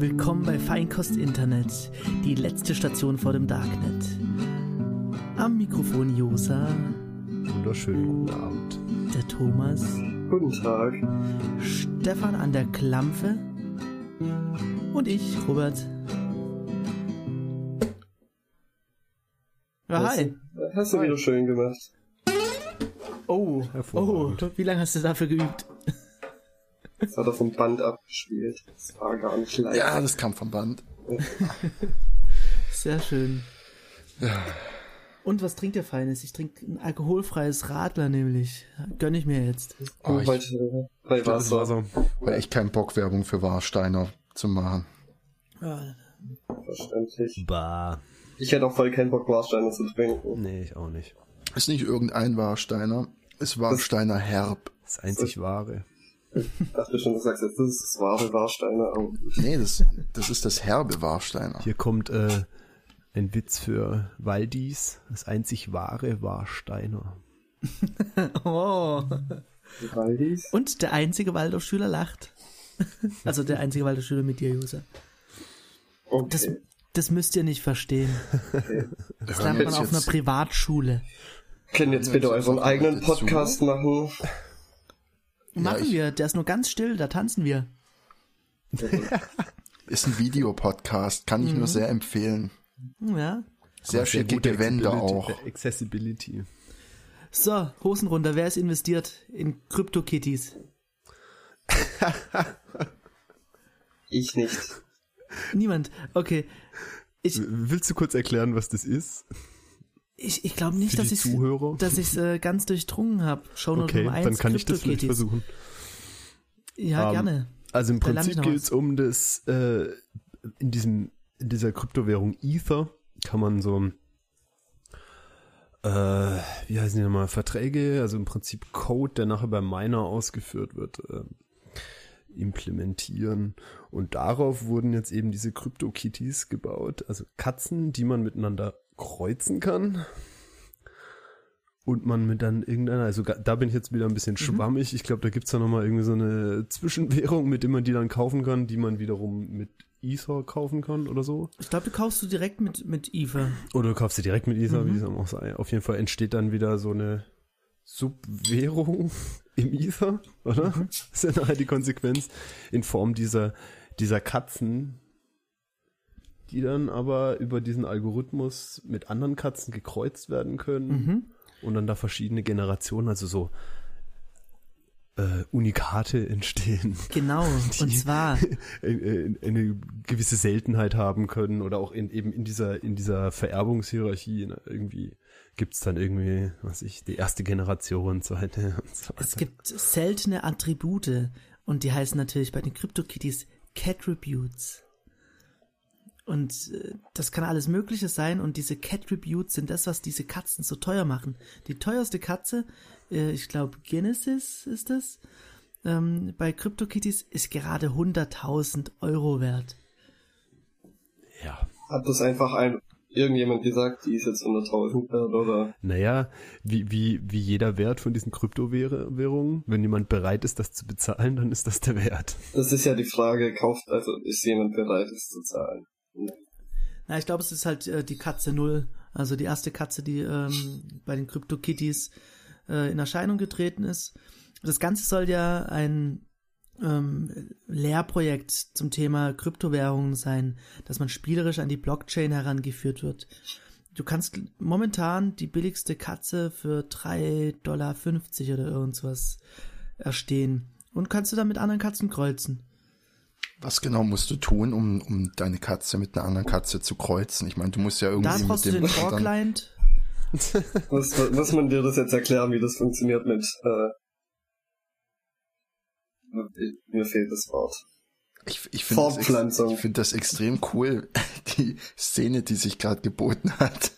Willkommen bei Feinkost Internet, die letzte Station vor dem Darknet. Am Mikrofon Josa. Wunderschönen guten Abend. Der Thomas. Guten Tag. Stefan an der Klampfe. Und ich, Robert. Ja, hi. Hast du hi. wieder schön gemacht. Oh, oh, wie lange hast du dafür geübt? Das hat er vom Band abgespielt. Das war gar nicht leicht. Ja, das kam vom Band. Sehr schön. Ja. Und was trinkt ihr Feines? Ich trinke ein alkoholfreies Radler nämlich. Gönn ich mir jetzt. Oh, ich, heute bei Wasser. Wasser. Weil ich keinen Bock Werbung für Warsteiner zu machen. Ja. Verständlich. Bah. Ich hätte auch voll keinen Bock Warsteiner zu trinken. Nee, ich auch nicht. Ist nicht irgendein Warsteiner. Ist Warsteiner Herb. Das einzig wahre. Ich dachte schon, du sagst jetzt, das ist das wahre Warsteiner. Nee, das, das ist das herbe Warsteiner. Hier kommt äh, ein Witz für Waldis. Das einzig wahre Warsteiner. oh. Waldis? Und der einzige Waldorfschüler lacht. also der einzige Waldorfschüler mit dir, User. Okay. Das, das müsst ihr nicht verstehen. Okay. Das lernt man auf einer Privatschule. Können jetzt bitte euren eigenen Podcast machen? Machen ja, wir, der ist nur ganz still, da tanzen wir. ist ein Videopodcast, kann ich mhm. nur sehr empfehlen. Ja. Sehr schicke Wände auch. Accessibility. So, Hosen runter, wer ist investiert in Crypto-Kitties? ich nicht. Niemand, okay. Ich, Willst du kurz erklären, was das ist? Ich, ich glaube nicht, dass ich dass ich äh, ganz durchdrungen habe. Show okay, Nummer 1, dann kann ich das vielleicht versuchen. Ja, um, gerne. Also im Prinzip geht es um das äh, in diesem in dieser Kryptowährung Ether kann man so äh, wie heißen die nochmal Verträge, also im Prinzip Code, der nachher beim Miner ausgeführt wird, äh, implementieren. Und darauf wurden jetzt eben diese Crypto-Kitties gebaut, also Katzen, die man miteinander kreuzen kann. Und man mit dann irgendeiner, also da bin ich jetzt wieder ein bisschen mhm. schwammig. Ich glaube, da gibt's ja nochmal irgendwie so eine Zwischenwährung, mit der man die dann kaufen kann, die man wiederum mit Ether kaufen kann oder so. Ich glaube, du kaufst du direkt mit, mit Ether. Oder du kaufst sie direkt mit Ether, mhm. wie es auch sei. Auf jeden Fall entsteht dann wieder so eine Subwährung im Ether, oder? Mhm. Das ist ja nachher die Konsequenz in Form dieser, dieser Katzen, die dann aber über diesen Algorithmus mit anderen Katzen gekreuzt werden können mhm. und dann da verschiedene Generationen, also so äh, Unikate entstehen. Genau, und zwar eine gewisse Seltenheit haben können oder auch in, eben in dieser in dieser Vererbungshierarchie ne, irgendwie gibt's dann irgendwie, was ich, die erste Generation, zweite und so weiter. Es gibt seltene Attribute und die heißen natürlich bei den CryptoKitties Catributes. Und äh, das kann alles Mögliche sein und diese Cat Tributes sind das, was diese Katzen so teuer machen. Die teuerste Katze, äh, ich glaube Genesis ist das, ähm, bei CryptoKitties ist gerade 100.000 Euro wert. Ja. Hat das einfach ein irgendjemand gesagt, die ist jetzt 100.000 wert, oder? Naja, wie, wie, wie jeder Wert von diesen Kryptowährungen, wenn jemand bereit ist, das zu bezahlen, dann ist das der Wert. Das ist ja die Frage, kauft, also ist jemand bereit, es zu zahlen? Na, ich glaube, es ist halt äh, die Katze Null. Also die erste Katze, die ähm, bei den CryptoKitties äh, in Erscheinung getreten ist. Das Ganze soll ja ein ähm, Lehrprojekt zum Thema Kryptowährungen sein, dass man spielerisch an die Blockchain herangeführt wird. Du kannst momentan die billigste Katze für 3,50 Dollar oder irgendwas erstehen und kannst du dann mit anderen Katzen kreuzen. Was genau musst du tun, um, um deine Katze mit einer anderen Katze zu kreuzen? Ich meine, du musst ja irgendwie da brauchst mit dem du den Talk-Client. muss, muss man dir das jetzt erklären, wie das funktioniert mit äh, mir fehlt das Wort. Ich, ich finde das, ich find das extrem cool, die Szene, die sich gerade geboten hat.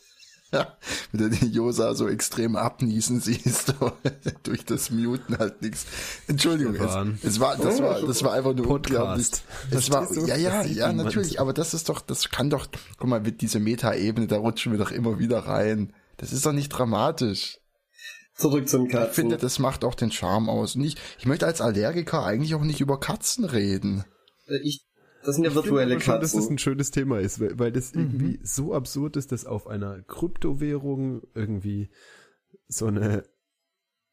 mit der die Josa so extrem abniesen siehst, durch das Muten halt nichts. Entschuldigung, es, es, war, das war, das war einfach nur unglaublich. Das war, ja, ja, ja, natürlich, aber das ist doch, das kann doch, guck mal, mit dieser Meta-Ebene, da rutschen wir doch immer wieder rein. Das ist doch nicht dramatisch. Zurück zum Katzen. Ich finde, das macht auch den Charme aus. Und ich, ich möchte als Allergiker eigentlich auch nicht über Katzen reden. Äh, ich Das sind ja virtuelle ich Katzen. Schon, dass das ein schönes Thema ist, weil, weil das mhm. irgendwie so absurd ist, dass auf einer Kryptowährung irgendwie so eine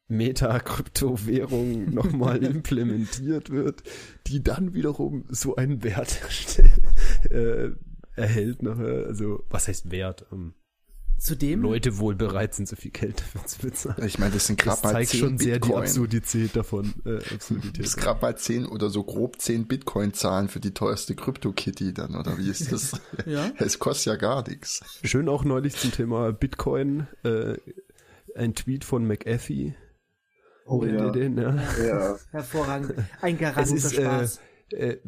Meta-Kryptowährung nochmal implementiert wird, die dann wiederum so einen Wert äh, erhält nachher. Also, was heißt Wert? Ähm, Zudem Leute wohl bereit sind, so viel Geld dafür zu bezahlen. Ich meine, das sind gerade mal zeigt 10 schon sehr die Absurdität davon. Äh, Absurdität. Das ist gerade mal 10 oder so grob 10 Bitcoin zahlen für die teuerste Krypto-Kitty dann, oder wie ist das? ja. Es kostet ja gar nichts. Schön auch neulich zum Thema Bitcoin, äh, ein Tweet von McAfee. Oh ja. Den, ja. ja. Hervorragend. Ein Garant für äh, Spaß. Äh, äh,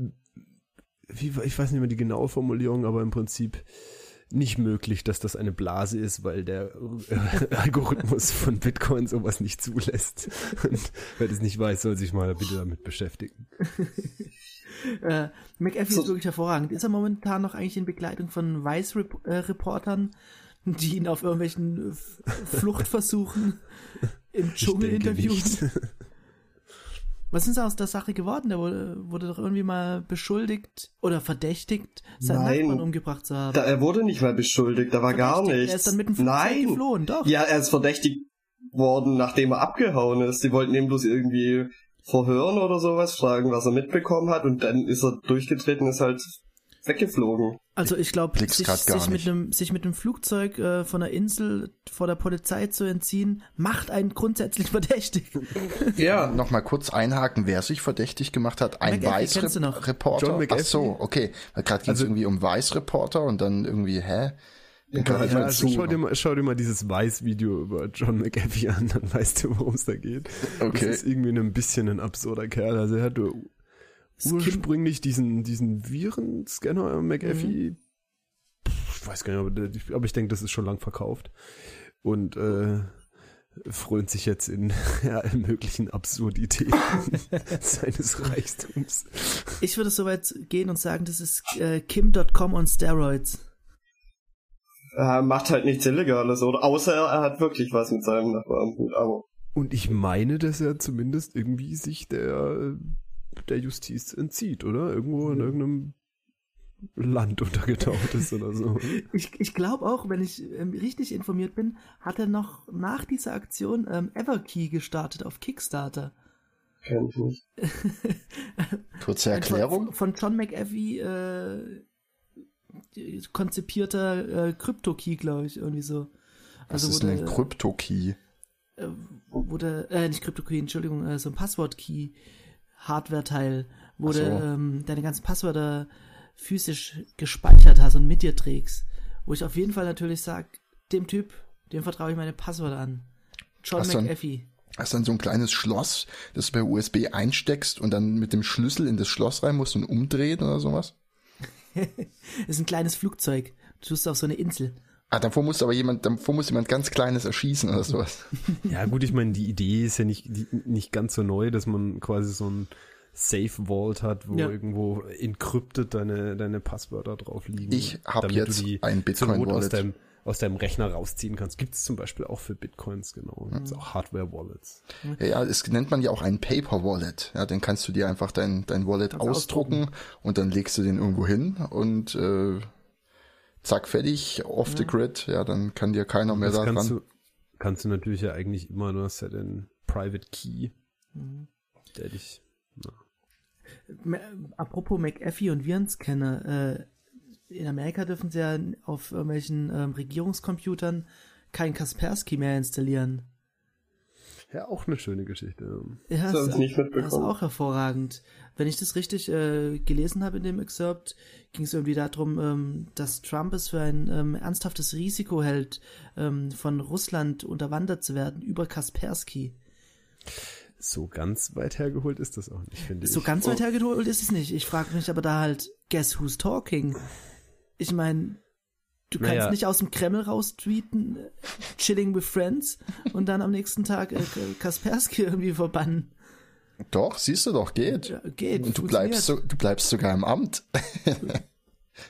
wie, ich weiß nicht mehr die genaue Formulierung, aber im Prinzip nicht möglich, dass das eine Blase ist, weil der äh, Algorithmus von Bitcoin sowas nicht zulässt. Und wer das nicht weiß, soll sich mal bitte damit beschäftigen. äh, McAfee so. ist wirklich hervorragend. Ist er momentan noch eigentlich in Begleitung von Vice-Reportern, die ihn auf irgendwelchen Fluchtversuchen im Dschungel interviewen? Was ist aus der Sache geworden? Der wurde, wurde doch irgendwie mal beschuldigt oder verdächtigt, seinen Nein, Nachbarn umgebracht zu haben. Da, er wurde nicht mal beschuldigt, da war gar nichts. Er ist dann mit dem Flugzeug Nein. geflohen, doch. Ja, er ist verdächtigt worden, nachdem er abgehauen ist. Die wollten ihn bloß irgendwie verhören oder sowas, fragen, was er mitbekommen hat und dann ist er durchgetreten, ist halt weggeflogen. Also ich glaube, sich, sich, mit einem, sich mit einem Flugzeug äh, von der Insel vor der Polizei zu entziehen, macht einen grundsätzlich verdächtig. Ja, nochmal kurz einhaken, wer sich verdächtig gemacht hat. Ein Weiß-Reporter. John Ach so, okay. Gerade ging es also, irgendwie um Weiß-Reporter und dann irgendwie, hä? Ja, ja, also schau, dir mal, schau dir mal dieses Weiß-Video über John McAfee an, dann weißt du, worum es da geht. Okay. Das ist irgendwie ein bisschen ein absurder Kerl. Also er hat ursprünglich diesen, diesen Virenscanner McAfee. Mhm. Ich weiß gar nicht, aber, ich denke, das ist schon lang verkauft. Und äh, frönt sich jetzt in ja, allen möglichen Absurditäten seines Reichtums. Ich würde so weit gehen und sagen, das ist äh, Kim.com on Steroids. Er macht halt nichts Illegales, oder? Außer er hat wirklich was mit seinem Nachbarn. Aber und ich meine, dass er zumindest irgendwie sich der der Justiz entzieht, oder? Irgendwo in irgendeinem Land untergetaucht ist oder so. Ich, ich glaube auch, wenn ich ähm, richtig informiert bin, hat er noch nach dieser Aktion ähm, Everkey gestartet auf Kickstarter. Kenn ich nicht. Kurze Erklärung. Von, von John McAfee äh, konzipierter äh, Crypto-Key, glaube ich, irgendwie so. Also Was ist denn ein Crypto-Key? Äh, wo der, äh, nicht Crypto-Key, Entschuldigung, äh, so ein Passwort-Key Hardware-Teil, wo so. du ähm, deine ganzen Passwörter physisch gespeichert hast und mit dir trägst. Wo ich auf jeden Fall natürlich sage, dem Typ, dem vertraue ich meine Passwörter an. John hast McAfee. hast dann so ein kleines Schloss, das du per USB einsteckst und dann mit dem Schlüssel in das Schloss rein musst und umdrehen oder sowas? das ist ein kleines Flugzeug. Du tust auf so eine Insel. Ah, davor muss aber jemand, davor muss jemand ganz Kleines erschießen oder sowas. Ja, gut, ich meine, die Idee ist ja nicht, die, nicht ganz so neu, dass man quasi so ein Safe Vault hat, wo ja. irgendwo encrypted deine, deine Passwörter drauf liegen. Ich habe jetzt ein Bitcoin Wallet. Aus deinem, aus deinem Rechner rausziehen kannst. Gibt es zum Beispiel auch für Bitcoins, genau. Gibt es auch Hardware-Wallets. Ja, ja, es nennt man ja auch ein Paper-Wallet. Ja, dann kannst du dir einfach dein, dein Wallet ausdrucken, ausdrucken, und dann legst du den irgendwo hin und äh, zack, fertig, off ja. the grid, ja, dann kann dir keiner mehr da kannst Du, kannst du natürlich ja eigentlich immer, nur hast ja den Private Key, mhm. der dich, na. Apropos McAfee und Virenscanner, äh, in Amerika dürfen sie ja auf irgendwelchen ähm, Regierungscomputern kein Kaspersky mehr installieren. Ja, auch eine schöne Geschichte. Ja, das, ist, nicht das ist auch hervorragend. Wenn ich das richtig äh, gelesen habe in dem Excerpt, ging es irgendwie darum, ähm, dass Trump es für ein ähm, ernsthaftes Risiko hält, ähm, von Russland unterwandert zu werden über Kaspersky. So ganz weit hergeholt ist das auch nicht, finde ich. So ganz weit oh. hergeholt ist es nicht. Ich frage mich aber da halt, guess who's talking? Ich meine, Du kannst naja. nicht aus dem Kreml raus tweeten, chilling with friends und dann am nächsten Tag äh, Kaspersky irgendwie verbannen. Doch, siehst du doch, geht. Ja, geht. Und du bleibst, so, du bleibst sogar im Amt.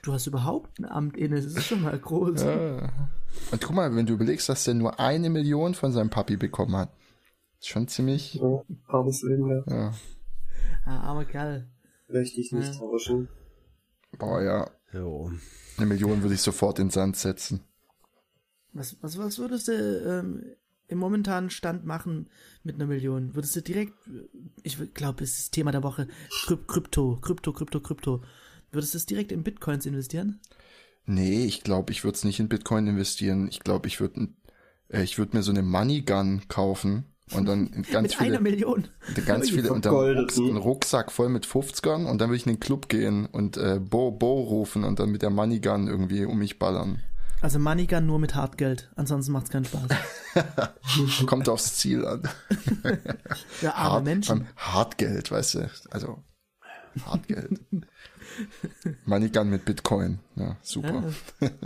du hast überhaupt ein Amt inne, das ist schon mal groß. Ja. Und guck mal, wenn du überlegst, dass der nur eine Million von seinem Papi bekommen hat. Ist schon ziemlich. Ja, armes Leben, ja. ja. Ah, armer Kerl. Möchte ich nicht tauschen. Boah, ja. Jo. Eine Million würde ich sofort in Sand setzen. Was, was, was würdest du ähm, im momentanen Stand machen mit einer Million? Würdest du direkt, ich glaube, es ist das Thema der Woche, Krypto, Krypto, Krypto, Krypto. Würdest du es direkt in Bitcoins investieren? Nee, ich glaube, ich würde es nicht in Bitcoin investieren. Ich glaube, ich würde äh, ich würde mir so eine Money Gun kaufen und dann ganz mit viele einer Million. ganz viele und dann einen Rucksack voll mit 50ern und dann würde ich in den Club gehen und äh, Bo Bo rufen und dann mit der Money Gun irgendwie um mich ballern. Also Money Gun nur mit Hartgeld, ansonsten macht's keinen Spaß. Kommt aufs Ziel an. ja, arme Hart, Menschen. Hartgeld, weißt du, also Hartgeld. Money Gun mit Bitcoin, ja, super. Ja.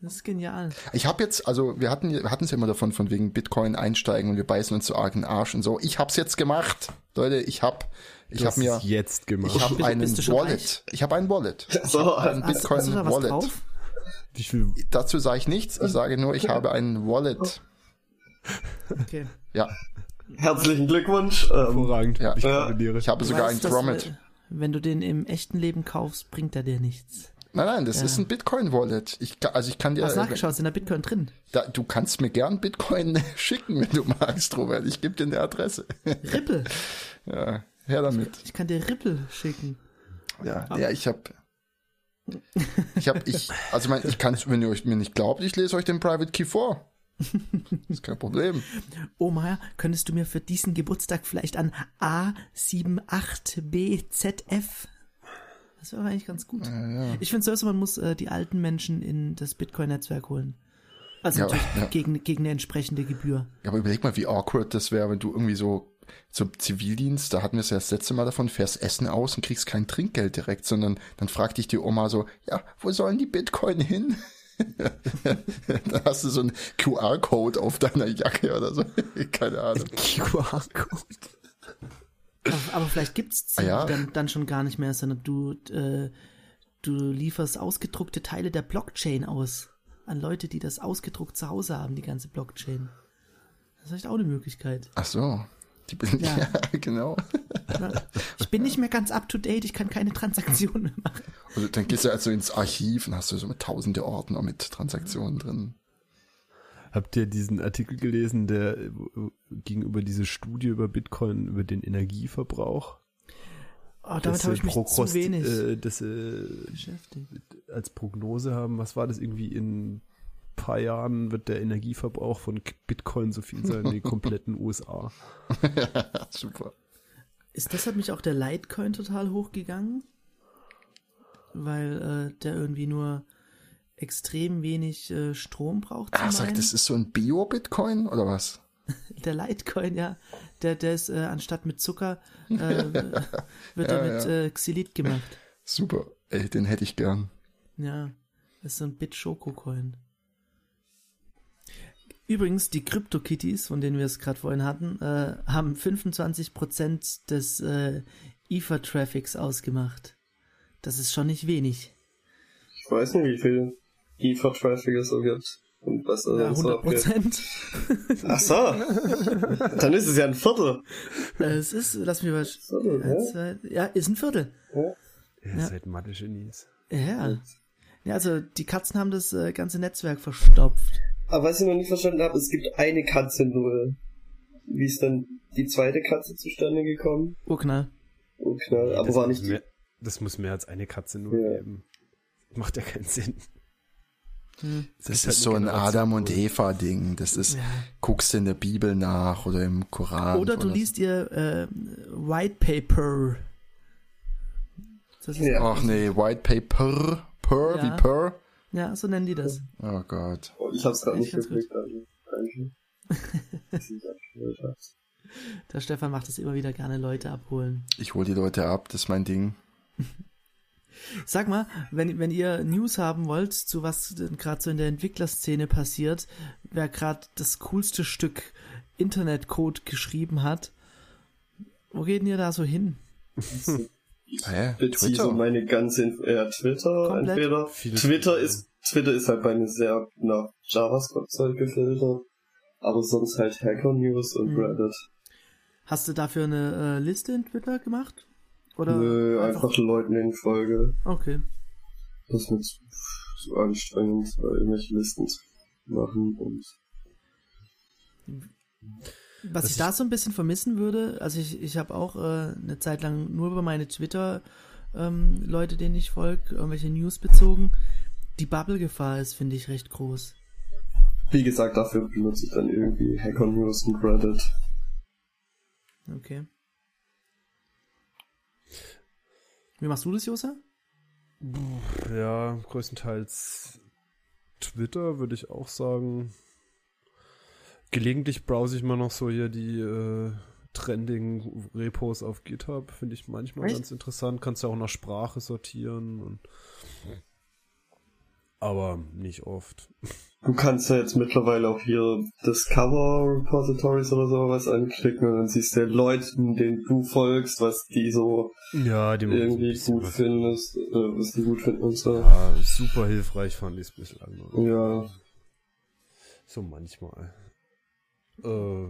Das ist genial. Ich habe jetzt, also wir hatten wir hatten es ja immer davon, von wegen Bitcoin einsteigen und wir beißen uns so arg in den Arsch und so. Ich hab's jetzt gemacht. Leute, ich hab ich habe mir jetzt gemacht. Ich habe einen Wallet. Reich? Ich habe ein Wallet. So, ein Bitcoin hast, hast Wallet. Drauf? Dazu sage ich nichts. Ich sage nur, ich habe ein Wallet. Okay. Ja. Herzlichen Glückwunsch. Ähm, Hervorragend. Ja. Ich, ich habe sogar weißt, ein Grommet. Wenn du den im echten Leben kaufst, bringt er dir nichts. Nein, nein, das ja. ist ein Bitcoin-Wallet. Ich, also ich kann dir. Hast du nachgeschaut, sind da Bitcoin drin? Da, du kannst mir gern Bitcoin schicken, wenn du magst, Robert. Ich gebe dir eine Adresse. Rippel. ja, her damit. Ich, ich kann dir Rippel schicken. Ja, Aber ja, ich habe ich habe ich also mein, ich kann wenn ihr euch mir nicht glaubt, ich lese euch den Private Key vor. ist kein Problem. Oma, könntest du mir für diesen Geburtstag vielleicht an A78BZF das wäre eigentlich ganz gut. Ja, ja. Ich finde sowieso, man muss äh, die alten Menschen in das Bitcoin-Netzwerk holen. Also ja, natürlich Gegen, gegen eine entsprechende Gebühr. Ja, aber überleg mal, wie awkward das wäre, wenn du irgendwie so zum Zivildienst, da hatten wir es ja das letzte Mal davon, fährst Essen aus und kriegst kein Trinkgeld direkt, sondern dann fragt dich die Oma so, ja, wo sollen die Bitcoin hin? dann hast du so einen QR-Code auf deiner Jacke oder so. Keine Ahnung. QR-Code. Aber, vielleicht gibt's sie ah, ja? dann, dann schon gar nicht mehr, sondern du, äh, du lieferst ausgedruckte Teile der Blockchain aus an Leute, die das ausgedruckt zu Hause haben, die ganze Blockchain. Das ist vielleicht auch eine Möglichkeit. Ach so. Die bin, ja. ja, genau. Ich bin nicht mehr ganz up to date, ich kann keine Transaktionen mehr machen. Also dann gehst du also ins Archiv und hast du so mit tausende Ordner mit Transaktionen drin. Habt ihr diesen Artikel gelesen, der ging über diese Studie über Bitcoin, über den Energieverbrauch? Oh, damit habe ich mich Prokost, zu wenig äh, das, äh, beschäftigt. Als Prognose haben, was war das irgendwie in paar Jahren wird der Energieverbrauch von Bitcoin so viel sein wie die kompletten USA. Super. Ist deshalb nicht auch der Litecoin total hochgegangen? Weil äh, der irgendwie nur extrem wenig äh, Strom braucht. Ah, sag, das ist so ein Bio-Bitcoin oder was? der Litecoin, ja. Der, der ist äh, anstatt mit Zucker äh, wird ja, er mit ja. äh, Xylit gemacht. Super, ey, den hätte ich gern. Ja, das ist so ein Bit-Schoko-Coin. Übrigens, die Crypto-Kitties, von denen wir es gerade vorhin hatten, äh, haben 25% des äh, Ether-Traffics ausgemacht. Das ist schon nicht wenig. Ich weiß nicht, wie viel Ether-Traffic es so gibt. Und was ja, 100 Prozent. Ach so. Dann ist es ja ein Viertel. Es ist, lass mich mal. Viertel, ja, zwei, ja, ist ein Viertel. Ja. Ihr ja. seid Mathe-Genies. Ja. Ja, also die Katzen haben das äh, ganze Netzwerk verstopft. Aber was ich noch nicht verstanden habe, es gibt eine Katze nur. Wie ist dann die zweite Katze zustande gekommen? Urknall. Urknall, aber das war nicht. Mehr, das muss mehr als eine Katze nur ja. geben. Macht ja keinen Sinn. Hm. Das ist halt so ein Adam und Eva Ding. Das ist, ja. guckst du in der Bibel nach oder im Koran. Oder du oder liest so. ihr äh, White Paper. Ja. Ach nee, White Paper, Per, ja. wie Per. Ja, so nennen die das. Oh Gott. Oh, ich hab's gerade nicht gekriegt, also. Der Stefan macht es immer wieder gerne Leute abholen. Ich hol die Leute ab, das ist mein Ding. Sag mal, wenn, wenn ihr News haben wollt, zu was gerade so in der Entwicklerszene passiert, wer gerade das coolste Stück Internetcode geschrieben hat, wo geht denn ihr da so hin? Ich beziehe so meine ganze Info ja, Twitter Komplett? entweder. Viele Twitter ist Twitter ist halt bei mir sehr nach JavaScript-Zeug gefiltert, aber sonst halt Hacker News und hm. Reddit. Hast du dafür eine äh, Liste in Twitter gemacht? Oder Nö, einfach, einfach Leuten in Folge. Okay. Das ist mir zu, zu anstrengend, irgendwelche Listen zu machen und. Was, Was ich da so ein bisschen vermissen würde, also ich, ich habe auch äh, eine Zeit lang nur über meine Twitter ähm, Leute, denen ich folge, irgendwelche News bezogen. Die Bubble-Gefahr ist, finde ich, recht groß. Wie gesagt, dafür benutze ich dann irgendwie Hacker News und Reddit. Okay. Wie machst du das, Josa? Ja, größtenteils Twitter würde ich auch sagen. Gelegentlich browse ich mal noch so hier die äh, trending Repos auf GitHub. Finde ich manchmal Echt? ganz interessant. Kannst du auch nach Sprache sortieren. Und, aber nicht oft. Du kannst ja jetzt mittlerweile auch hier Discover Repositories oder sowas anklicken und dann siehst du Leuten, denen du folgst, was die so ja, die irgendwie so gut findest, äh, was die gut finden und so. Ja, super hilfreich fand ich es bislang. Ja. So manchmal. Äh,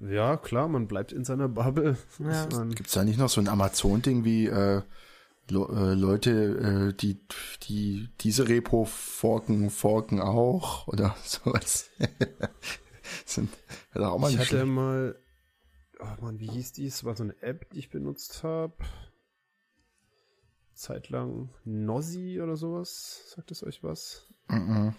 ja, klar, man bleibt in seiner Bubble. Ja. Gibt es da nicht noch so ein Amazon-Ding wie äh, Le äh, Leute, äh, die, die diese Repo forken, forken auch oder sowas? Sind, auch mal ich hatte schlecht. mal, oh man, wie hieß dies? War so eine App, die ich benutzt habe. Zeitlang Nozzy oder sowas. Sagt es euch was? Mm -mm.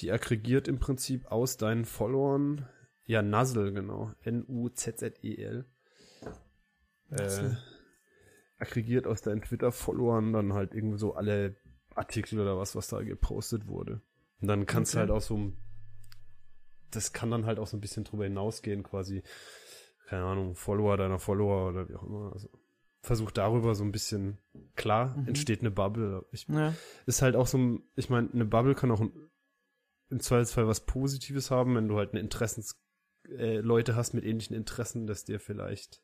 Die aggregiert im Prinzip aus deinen Followern ja, Nuzzle, genau. N-U-Z-Z-E-L. Äh, aggregiert aus deinen Twitter-Followern dann halt irgendwie so alle Artikel oder was, was da gepostet wurde. Und dann kannst okay. du halt auch so, das kann dann halt auch so ein bisschen drüber hinausgehen, quasi, keine Ahnung, Follower deiner Follower oder wie auch immer. Also versuch darüber so ein bisschen, klar, mhm. entsteht eine Bubble. Ich, ja. Ist halt auch so, ich meine, eine Bubble kann auch im Zweifelsfall was Positives haben, wenn du halt eine Interessens äh, Leute hast mit ähnlichen Interessen, dass dir vielleicht,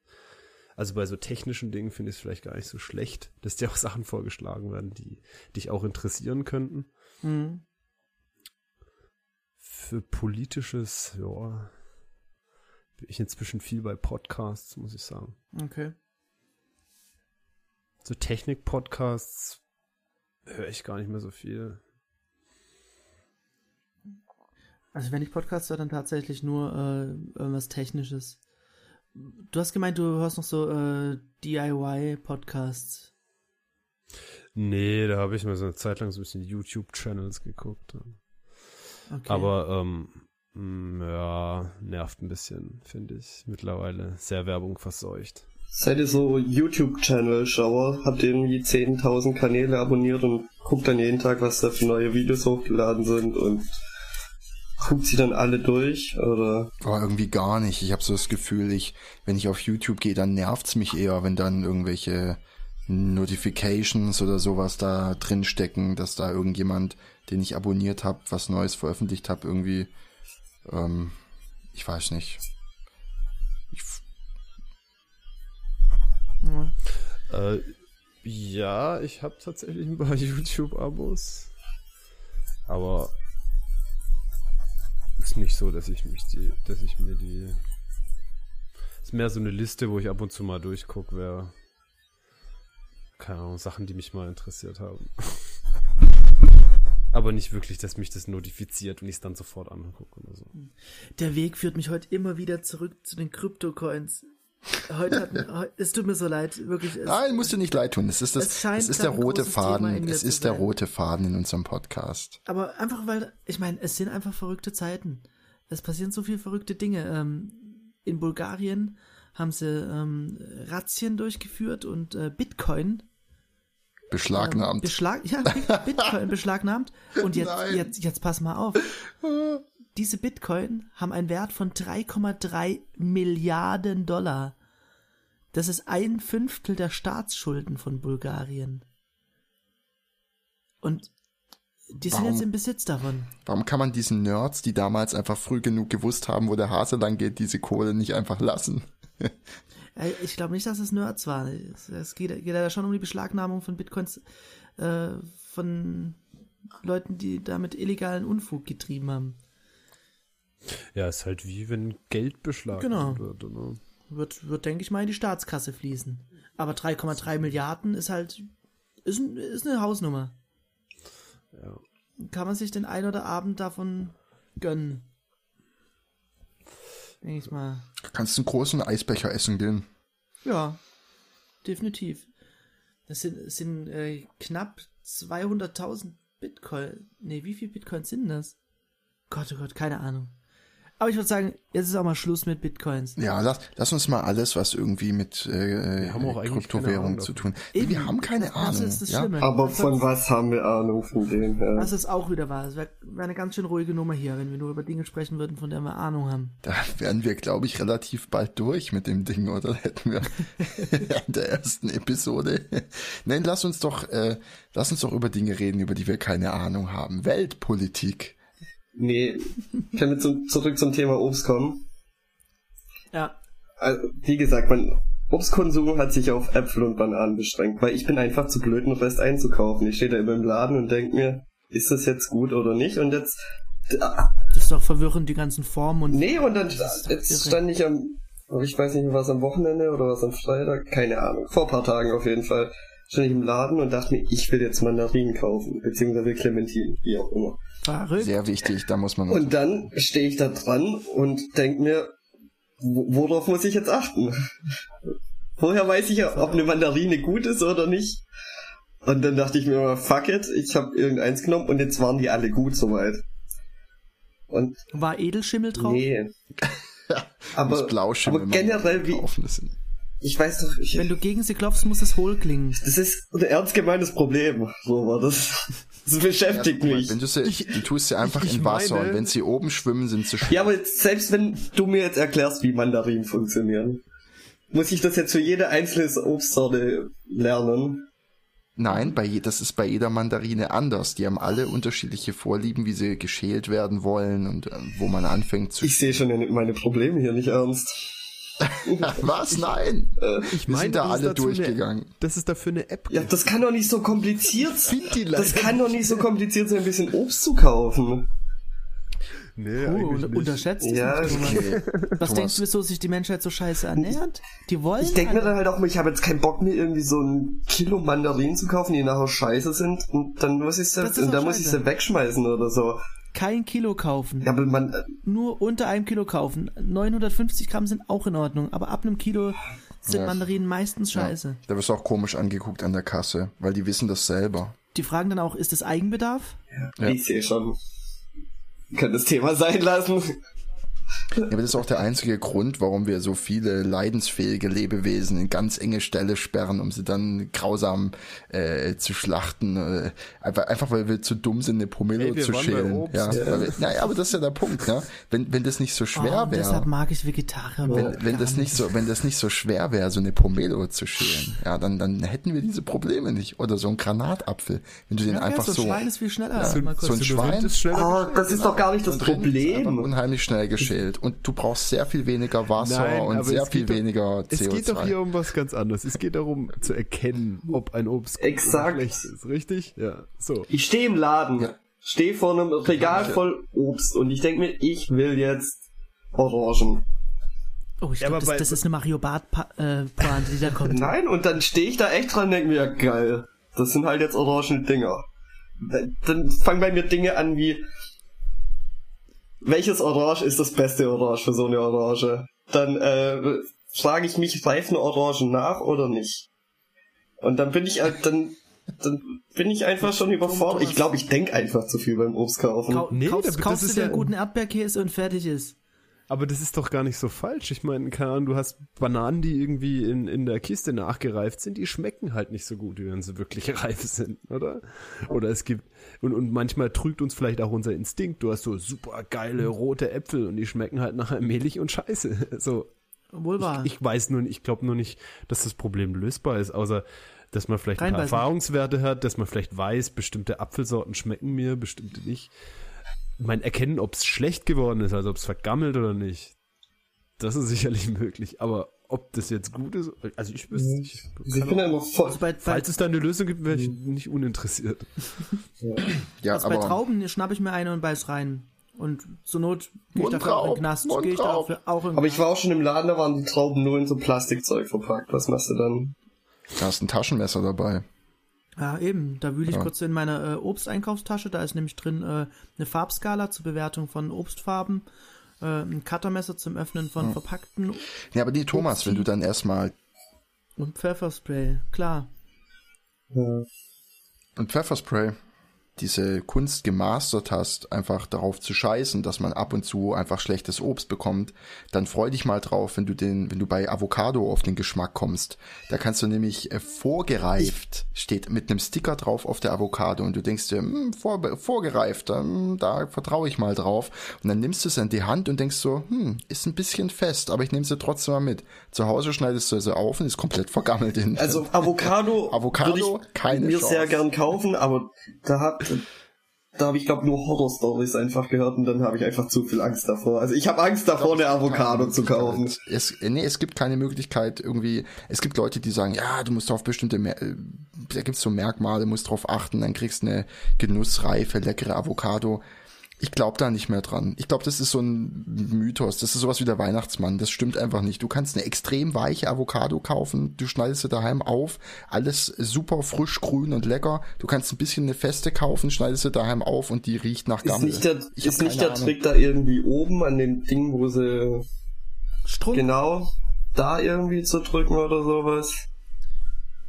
also bei so technischen Dingen finde ich es vielleicht gar nicht so schlecht, dass dir auch Sachen vorgeschlagen werden, die dich auch interessieren könnten. Mhm. Für politisches, ja, bin ich inzwischen viel bei Podcasts, muss ich sagen. Okay. So Technik-Podcasts höre ich gar nicht mehr so viel. Also wenn ich Podcast höre, dann tatsächlich nur äh, irgendwas Technisches. Du hast gemeint, du hörst noch so äh, DIY-Podcasts. Nee, da habe ich mir so eine Zeit lang so ein bisschen YouTube-Channels geguckt. Okay. Aber ähm, mm, ja, nervt ein bisschen, finde ich. Mittlerweile sehr Werbung verseucht. Seid ihr so YouTube-Channel-Schauer? Habt ihr irgendwie 10.000 Kanäle abonniert und guckt dann jeden Tag, was da für neue Videos hochgeladen sind und guckt sie dann alle durch oder? Oh, irgendwie gar nicht. Ich habe so das Gefühl, ich, wenn ich auf YouTube gehe, dann nervt's mich eher, wenn dann irgendwelche Notifications oder sowas da drin stecken, dass da irgendjemand, den ich abonniert habe, was Neues veröffentlicht habe, irgendwie, ähm, ich weiß nicht. Ich, ja. Äh, ja, ich habe tatsächlich ein paar YouTube-Abos. Aber ist nicht so, dass ich mich die, dass ich mir die. Ist mehr so eine Liste, wo ich ab und zu mal durchgucke, wer. Keine Ahnung, Sachen, die mich mal interessiert haben. Aber nicht wirklich, dass mich das notifiziert und ich es dann sofort angucke oder so. Der Weg führt mich heute immer wieder zurück zu den Krypto-Coins. Heute hat, es tut mir so leid, wirklich. Es, Nein, musst du nicht leid tun. Es ist das, es, es ist der rote Faden. Es ist der rote Faden in unserem Podcast. Aber einfach weil, ich meine, es sind einfach verrückte Zeiten. Es passieren so viele verrückte Dinge. Ähm, in Bulgarien haben sie ähm, Razzien durchgeführt und äh, Bitcoin beschlagnahmt. Ähm, beschlag, ja, Bitcoin beschlagnahmt. Und jetzt, jetzt, jetzt pass mal auf. diese Bitcoin haben einen Wert von 3,3 Milliarden Dollar. Das ist ein Fünftel der Staatsschulden von Bulgarien. Und die sind warum, jetzt im Besitz davon. Warum kann man diesen Nerds, die damals einfach früh genug gewusst haben, wo der Hase lang geht, diese Kohle nicht einfach lassen? ich glaube nicht, dass es Nerds waren. Es geht, geht ja schon um die Beschlagnahmung von Bitcoins äh, von Leuten, die damit illegalen Unfug getrieben haben. Ja, ist halt wie wenn Geld beschlagnahmt genau. wird. Oder? Wird, wird, denke ich mal, in die Staatskasse fließen. Aber 3,3 Milliarden ist halt, ist, ist eine Hausnummer. Ja. Kann man sich den ein oder Abend davon gönnen. Denke ich mal. Kannst einen großen Eisbecher essen gehen. Ja, definitiv. Das sind, sind äh, knapp 200.000 Bitcoin. Nee, wie viel Bitcoin sind das? Gott, oh Gott, keine Ahnung. Aber ich würde sagen, jetzt ist auch mal Schluss mit Bitcoins. Ja, lass, lass uns mal alles, was irgendwie mit äh, Kryptowährung zu tun. Eben, wir haben keine Ahnung. Das ist das ja? Schlimme. Aber von was haben wir Ahnung von denen? Ja. Das ist auch wieder wahr. Es wäre wär eine ganz schön ruhige Nummer hier, wenn wir nur über Dinge sprechen würden, von denen wir Ahnung haben. Da wären wir, glaube ich, relativ bald durch mit dem Ding, oder? Hätten wir in der ersten Episode. Nein, lass uns doch, äh, lass uns doch über Dinge reden, über die wir keine Ahnung haben. Weltpolitik. Nee, können wir zum, zurück zum Thema Obst kommen? Ja. Also, wie gesagt, mein Obstkonsum hat sich auf Äpfel und Bananen beschränkt, weil ich bin einfach zu blöd, noch Rest einzukaufen. Ich stehe da immer im Laden und denke mir, ist das jetzt gut oder nicht? Und jetzt... Das ist doch verwirrend, die ganzen Formen und... Nee, und dann jetzt stand ich am... Ich weiß nicht mehr, was am Wochenende oder was am Freitag, keine Ahnung. Vor ein paar Tagen auf jeden Fall stand ich im Laden und dachte mir, ich will jetzt Mandarinen kaufen, beziehungsweise Clementinen, wie auch immer. Verrückt. Sehr wichtig, da muss man. Und dann stehe ich da dran und denke mir, worauf muss ich jetzt achten? Woher weiß ich, ob eine Mandarine gut ist oder nicht? Und dann dachte ich mir immer, fuck it, ich habe irgendeins genommen und jetzt waren die alle gut soweit. Und War Edelschimmel drauf? Nee. aber, aber generell wie, ich weiß doch, ich, Wenn du gegen sie klopfst, muss es hohl klingen. Das ist ein ernst gemeintes Problem, war Das, das beschäftigt ja, mich. Wenn du sie, ich, du tust sie einfach ich in Wasser meine, und wenn sie oben schwimmen, sind sie schwer. Ja, aber selbst wenn du mir jetzt erklärst, wie Mandarinen funktionieren, muss ich das jetzt für jede einzelne Obstsorte lernen? Nein, bei je, das ist bei jeder Mandarine anders. Die haben alle unterschiedliche Vorlieben, wie sie geschält werden wollen und äh, wo man anfängt zu. Ich sehe schon meine Probleme hier nicht ernst. Was? Nein. Äh, ich meine, sind da alle durchgegangen. Eine, das ist dafür eine App. Ja, das kann doch nicht so kompliziert sein. Das kann doch nicht so kompliziert sein, ein bisschen Obst zu kaufen. Nee, Puh, unterschätzt ja, okay. Was Thomas. denkst du, wieso sich die Menschheit so scheiße ernährt? Die wollen. Ich denke mir dann halt auch, ich habe jetzt keinen Bock mehr irgendwie so ein Kilo Mandarinen zu kaufen, die nachher scheiße sind und dann muss ich sie, und dann muss ich sie wegschmeißen oder so kein Kilo kaufen. Ja, aber man, äh, Nur unter einem Kilo kaufen. 950 Gramm sind auch in Ordnung, aber ab einem Kilo sind ja. Mandarinen meistens scheiße. Ja. Da wirst du auch komisch angeguckt an der Kasse, weil die wissen das selber. Die fragen dann auch, ist das Eigenbedarf? Ja, ich sehe schon. Können das Thema sein lassen. Ja, aber das ist auch der einzige Grund, warum wir so viele leidensfähige Lebewesen in ganz enge Stelle sperren, um sie dann grausam äh, zu schlachten. Äh, einfach, einfach weil wir zu dumm sind, eine Pomelo hey, zu schälen. Ja, ja. Wir, naja, aber das ist ja der Punkt. Ja? Wenn, wenn das nicht so schwer oh, wäre. Deshalb mag ich Vegetarier. Wenn, wenn das nicht so, wenn das nicht so schwer wäre, so eine Pomelo zu schälen, ja, dann, dann hätten wir diese Probleme nicht. Oder so ein Granatapfel. Wenn du den ja, einfach so. So ein Schwein ist viel schneller. Ja, so, so ein Schwein. Ist schneller oh, das ist doch gar nicht das Problem. Unheimlich schnell geschält und du brauchst sehr viel weniger Wasser Nein, und sehr viel weniger CO2. Es geht doch hier um was ganz anderes. Es geht darum zu erkennen, ob ein Obst Exakt. schlecht ist, richtig? Ja, so. Ich stehe im Laden, ja. stehe vor einem Regal voll Obst und ich denke mir, ich will jetzt Orangen. Oh, ich glaube, das, das, ist eine Mario Bart äh, Pointe, die da kommt. Nein, und dann stehe ich da echt dran und denke mir, geil, das sind halt jetzt orangen Dinger. Dann fangen bei mir Dinge an wie, welches Orange ist das beste Orange für so eine Orange? Dann äh, frage ich mich, reifen Orangen nach oder nicht? Und dann bin ich halt, dann, dann bin ich einfach schon überfordert. Ich glaube, ich denke einfach zu viel beim Obst kaufen. Kau nee, kaufst, kaufst du dir ja guten Erdbeerkäse und fertig ist. Aber das ist doch gar nicht so falsch. Ich meine, keine Ahnung, du hast Bananen, die irgendwie in, in der Kiste nachgereift sind, die schmecken halt nicht so gut, wie wenn sie wirklich reif sind, oder? Oder es gibt, und, und manchmal trügt uns vielleicht auch unser Instinkt. Du hast so super geile rote Äpfel und die schmecken halt nachher mehlig und scheiße. So. Wohl wahr. Ich, ich weiß nur, ich glaube nur nicht, dass das Problem lösbar ist, außer dass man vielleicht ein paar Erfahrungswerte hat, dass man vielleicht weiß, bestimmte Apfelsorten schmecken mir, bestimmte nicht mein Erkennen, ob es schlecht geworden ist, also ob es vergammelt oder nicht, das ist sicherlich möglich. Aber ob das jetzt gut ist, also ich wüsste nicht. Ich bin immer voll. Also bei, falls es da eine Lösung gibt, wäre ich mhm. nicht uninteressiert. Ja, ja also aber bei Trauben schnappe ich mir eine und beiß rein. Und zur Not gehe ich dafür auch in den Knast. Gehe ich dafür auch in Aber ich war auch schon im Laden, da waren die Trauben nur in so Plastikzeug verpackt. Was machst du dann? Da ist ein Taschenmesser dabei. Ja, eben. Da wühle ich ja. kurz in meine äh, Obsteinkaufstasche. Da ist nämlich drin äh, eine Farbskala zur Bewertung von Obstfarben, äh, ein Cuttermesser zum Öffnen von hm. verpackten. Ja, aber die Thomas, Obst wenn du dann erstmal. Und Pfefferspray, klar. Ja. Und Pfefferspray diese Kunst gemastert hast, einfach darauf zu scheißen, dass man ab und zu einfach schlechtes Obst bekommt, dann freu dich mal drauf, wenn du den, wenn du bei Avocado auf den Geschmack kommst. Da kannst du nämlich äh, vorgereift, steht mit einem Sticker drauf auf der Avocado und du denkst dir, hm, vor, vorgereift, hm, da vertraue ich mal drauf. Und dann nimmst du es in die Hand und denkst so, hm, ist ein bisschen fest, aber ich nehme sie trotzdem mal mit. Zu Hause schneidest du sie auf und ist komplett vergammelt. In, also Avocado, Avocado keine mir Chance. sehr gern kaufen, aber da hat da habe ich glaube nur Horror-Stories einfach gehört und dann habe ich einfach zu viel Angst davor. Also ich habe Angst davor, eine Avocado zu kaufen. Es, nee, es gibt keine Möglichkeit irgendwie. Es gibt Leute, die sagen, ja, du musst auf bestimmte, äh, da gibt's so Merkmale, musst drauf achten, dann kriegst eine genussreife, leckere Avocado. Ich glaube da nicht mehr dran. Ich glaube, das ist so ein Mythos. Das ist sowas wie der Weihnachtsmann. Das stimmt einfach nicht. Du kannst eine extrem weiche Avocado kaufen. Du schneidest sie daheim auf. Alles super frisch, grün und lecker. Du kannst ein bisschen eine feste kaufen, schneidest sie daheim auf und die riecht nach Gammel. Ist nicht der, ist nicht der Trick da irgendwie oben an dem Ding, wo sie Strom? genau da irgendwie zu drücken oder sowas?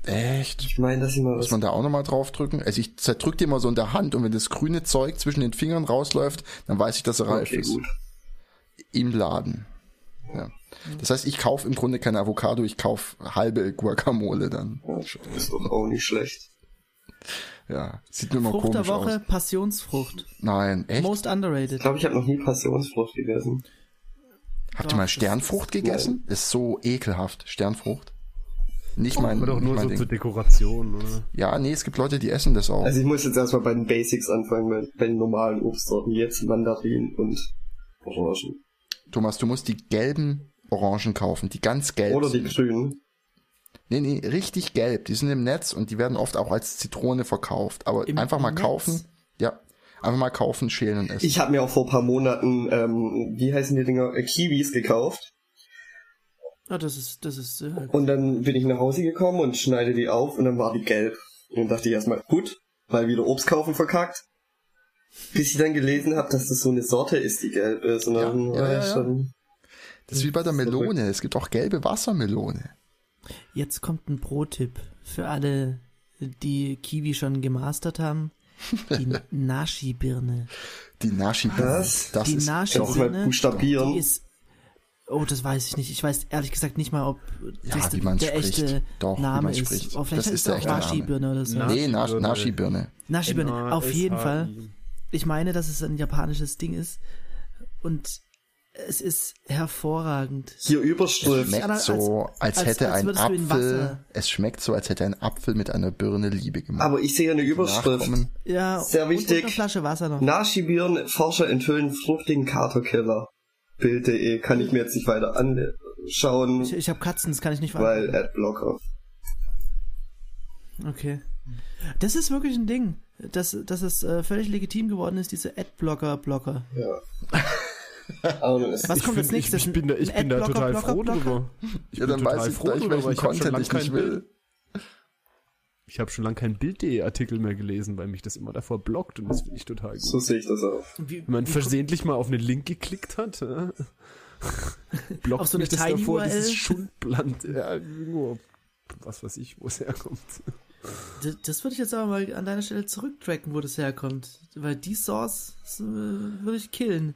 Echt? Ich meine, dass ich mal Muss man da auch nochmal draufdrücken? Also ich zerdrück die mal so in der Hand und wenn das grüne Zeug zwischen den Fingern rausläuft, dann weiß ich, dass er reif okay, ist. Gut. Im Laden. Ja. Das heißt, ich kaufe im Grunde keine Avocado, ich kaufe halbe Guacamole dann. Ja, ist doch auch nicht schlecht. Ja, sieht nur mal Frucht komisch der Woche, aus. Passionsfrucht. Nein, echt? Most underrated. Ich glaube, ich habe noch nie Passionsfrucht gegessen. Habt ihr mal Sternfrucht gegessen? Ist so ekelhaft, Sternfrucht. Nicht mein. Aber doch nur so Ding. zur Dekoration, oder? Ja, nee, es gibt Leute, die essen das auch. Also ich muss jetzt erstmal bei den Basics anfangen, bei, den normalen Obstsorten. Jetzt Mandarinen und Orangen. Thomas, du musst die gelben Orangen kaufen, die ganz gelb Oder die grünen. Nee, nee, richtig gelb. Die sind im Netz und die werden oft auch als Zitrone verkauft. Aber Im einfach mal Netz? kaufen. Ja. Einfach mal kaufen, schälen und essen. Ich habe mir auch vor paar Monaten, ähm, wie heißen die Dinger, äh, Kiwis gekauft. Ah, das ist, das ist. Äh, und dann bin ich nach Hause gekommen und schneide die auf und dann war die gelb. Und dann dachte ich erstmal, gut, mal wieder Obst kaufen verkackt. Bis ich dann gelesen habe, dass das so eine Sorte ist, die gelb ist. Und dann ja, war ja, ich schon. Das ist wie bei der Melone. Es gibt auch gelbe Wassermelone. Jetzt kommt ein Pro-Tipp für alle, die Kiwi schon gemastert haben. Die Nashi-Birne. Die Nashi-Birne. Das, das die ist Nashi-Birne. Die ist Oh, das weiß ich nicht. Ich weiß ehrlich gesagt nicht mal, ob ja, das der spricht. echte Doch, Name ist. Spricht. Oh, vielleicht das ist der echte Nashi-Birne oder so. Nee, Nashi-Birne. Nashi-Birne, auf jeden Fall. Ich meine, dass es ein japanisches Ding ist. Und es ist hervorragend. Hier überströmt. Es schmeckt so, als, als hätte als, als ein Apfel, es schmeckt so, als hätte ein Apfel mit einer Birne Liebe gemacht. Aber ich sehe eine Überschrift. Ja, sehr wichtig. Und eine Flasche Wasser noch. Nashi-Birnen, Forscher enthüllen fruchtigen Katerkiller. Bild.de kann ich mir jetzt nicht weiter anschauen. Ich, ich habe Katzen, das kann ich nicht weiter. Weil Adblocker. Okay. Das ist wirklich ein Ding, dass, dass es äh, völlig legitim geworden ist, diese Adblocker-Blocker. Ja. Was kommt als nächstes? Ich, ich bin da, ich bin da total froh drüber. Ich ja, dann weiß ich froh drüber, welchen Content ich nicht will. Ich habe schon lange keinen Bild.de-Artikel mehr gelesen, weil mich das immer davor blockt und das finde ich total gut. So sehe ich das auch. Wenn man versehentlich mal auf einen Link geklickt hat, äh, blockt auf so eine mich das davor, dieses Schundblatt. Ja, irgendwo, was weiß ich, wo es herkommt. Das, das würde ich jetzt aber mal an deiner Stelle zurücktracken, wo das herkommt. Weil die Source äh, würde ich killen.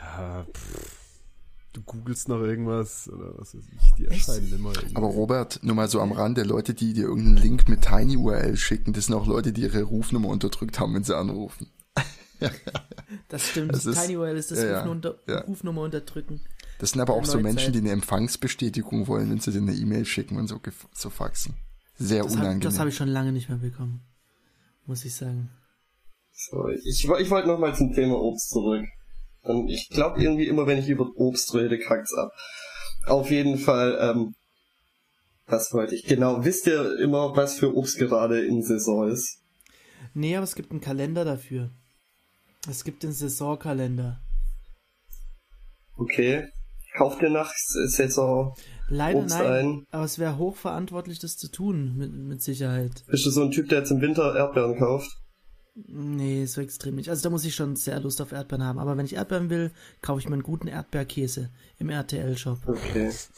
Ja, pff du googelst nach irgendwas oder was weiß ich, die erscheinen Echt? immer. Irgendwie. Aber Robert, nur mal so am Rande, Leute, die dir irgendeinen Link mit TinyURL schicken, das sind auch Leute, die ihre Rufnummer unterdrückt haben, wenn sie anrufen. das stimmt, das ist, TinyURL ist das ja, Rufnummer, ja. Rufnummer unterdrücken. Das sind aber auch so Menschen, die eine Empfangsbestätigung wollen, wenn sie dir eine E-Mail schicken und so, so faxen. Sehr das unangenehm. Hab, das habe ich schon lange nicht mehr bekommen, muss ich sagen. So, ich, ich wollte nochmal zum Thema Obst zurück. Und ich glaube irgendwie immer, wenn ich über Obst rede, kackt's ab. Auf jeden Fall, ähm, was wollte ich? Genau, wisst ihr immer, was für Obst gerade in Saison ist? Nee, aber es gibt einen Kalender dafür. Es gibt den Saisonkalender. Okay. Kauft ihr nach Saison? Leider Obst nein, ein. aber es wäre hochverantwortlich, das zu tun, mit, mit Sicherheit. Bist du so ein Typ, der jetzt im Winter Erdbeeren kauft? Nee, so extrem nicht. Also da muss ich schon sehr Lust auf Erdbeeren haben. Aber wenn ich Erdbeeren will, kaufe ich mir einen guten Erdbeerkäse im RTL-Shop. Okay. Das,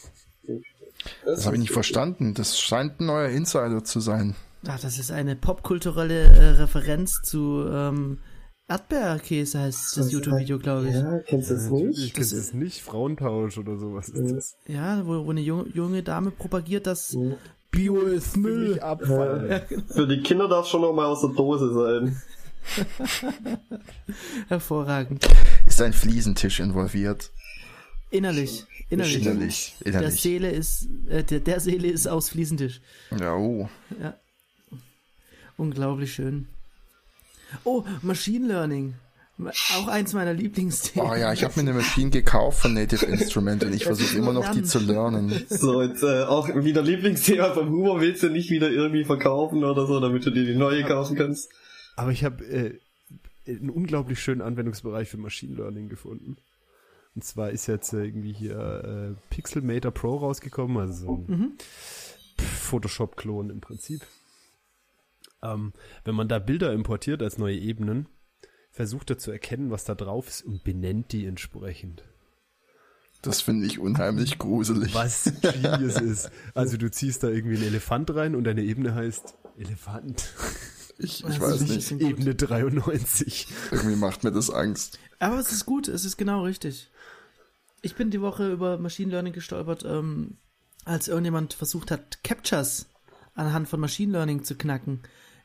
das habe ich nicht verstanden. Das scheint ein neuer Insider zu sein. Ach, das ist eine popkulturelle äh, Referenz zu ähm, Erdbeerkäse heißt das YouTube-Video, glaube ich. Ja, kennst du das ja, nicht? Ich kennst das nicht. Frauentausch oder sowas ist das. Ja, wo, wo eine junge, junge Dame propagiert, dass ja. Bio ist Müll. Abfall. Ja, genau. Für die Kinder darf schon noch mal aus der Dose sein. Hervorragend. Ist ein Fliesentisch involviert? Innerlich. Innerlich. Innerlich. Innerlich. Der Seele ist, äh, der, der Seele ist aus Fliesentisch. Ja, oh. Ja. Unglaublich schön. Oh, Machine Learning. Auch eins meiner Lieblingsthemen. Oh ja, ich habe mir eine Maschine gekauft von Native Instrument und ich versuche immer noch die zu lernen. So, jetzt äh, auch wieder Lieblingsthema vom Humor willst du nicht wieder irgendwie verkaufen oder so, damit du dir die neue kaufen kannst. Aber ich habe äh, einen unglaublich schönen Anwendungsbereich für Machine Learning gefunden. Und zwar ist jetzt äh, irgendwie hier äh, Pixelmator Pro rausgekommen, also so ein mhm. Photoshop-Klon im Prinzip. Ähm, wenn man da Bilder importiert als neue Ebenen, versucht er zu erkennen, was da drauf ist und benennt die entsprechend. Das finde ich unheimlich gruselig. Was Genius ist. Also du ziehst da irgendwie einen Elefant rein und deine Ebene heißt Elefant. Ich, ich weiß nicht. Ebene 93. Irgendwie macht mir das Angst. Aber es ist gut, es ist genau richtig. Ich bin die Woche über Machine Learning gestolpert, ähm, als irgendjemand versucht hat, Captures anhand von Machine Learning zu knacken.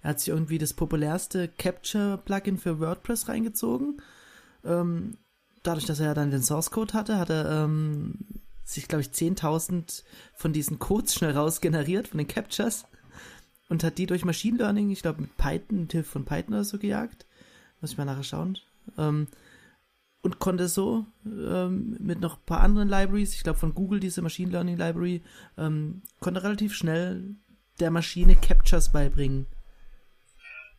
Er hat sich irgendwie das populärste Capture-Plugin für WordPress reingezogen. Ähm, dadurch, dass er dann den Source Code hatte, hat er ähm, sich, glaube ich, 10.000 von diesen Codes schnell rausgeneriert, von den Captures. Und hat die durch Machine Learning, ich glaube, mit Python, mit Hilfe von Python oder so gejagt. Muss ich mal nachher schauen. Ähm, und konnte so ähm, mit noch ein paar anderen Libraries, ich glaube von Google diese Machine Learning Library, ähm, konnte relativ schnell der Maschine Captures beibringen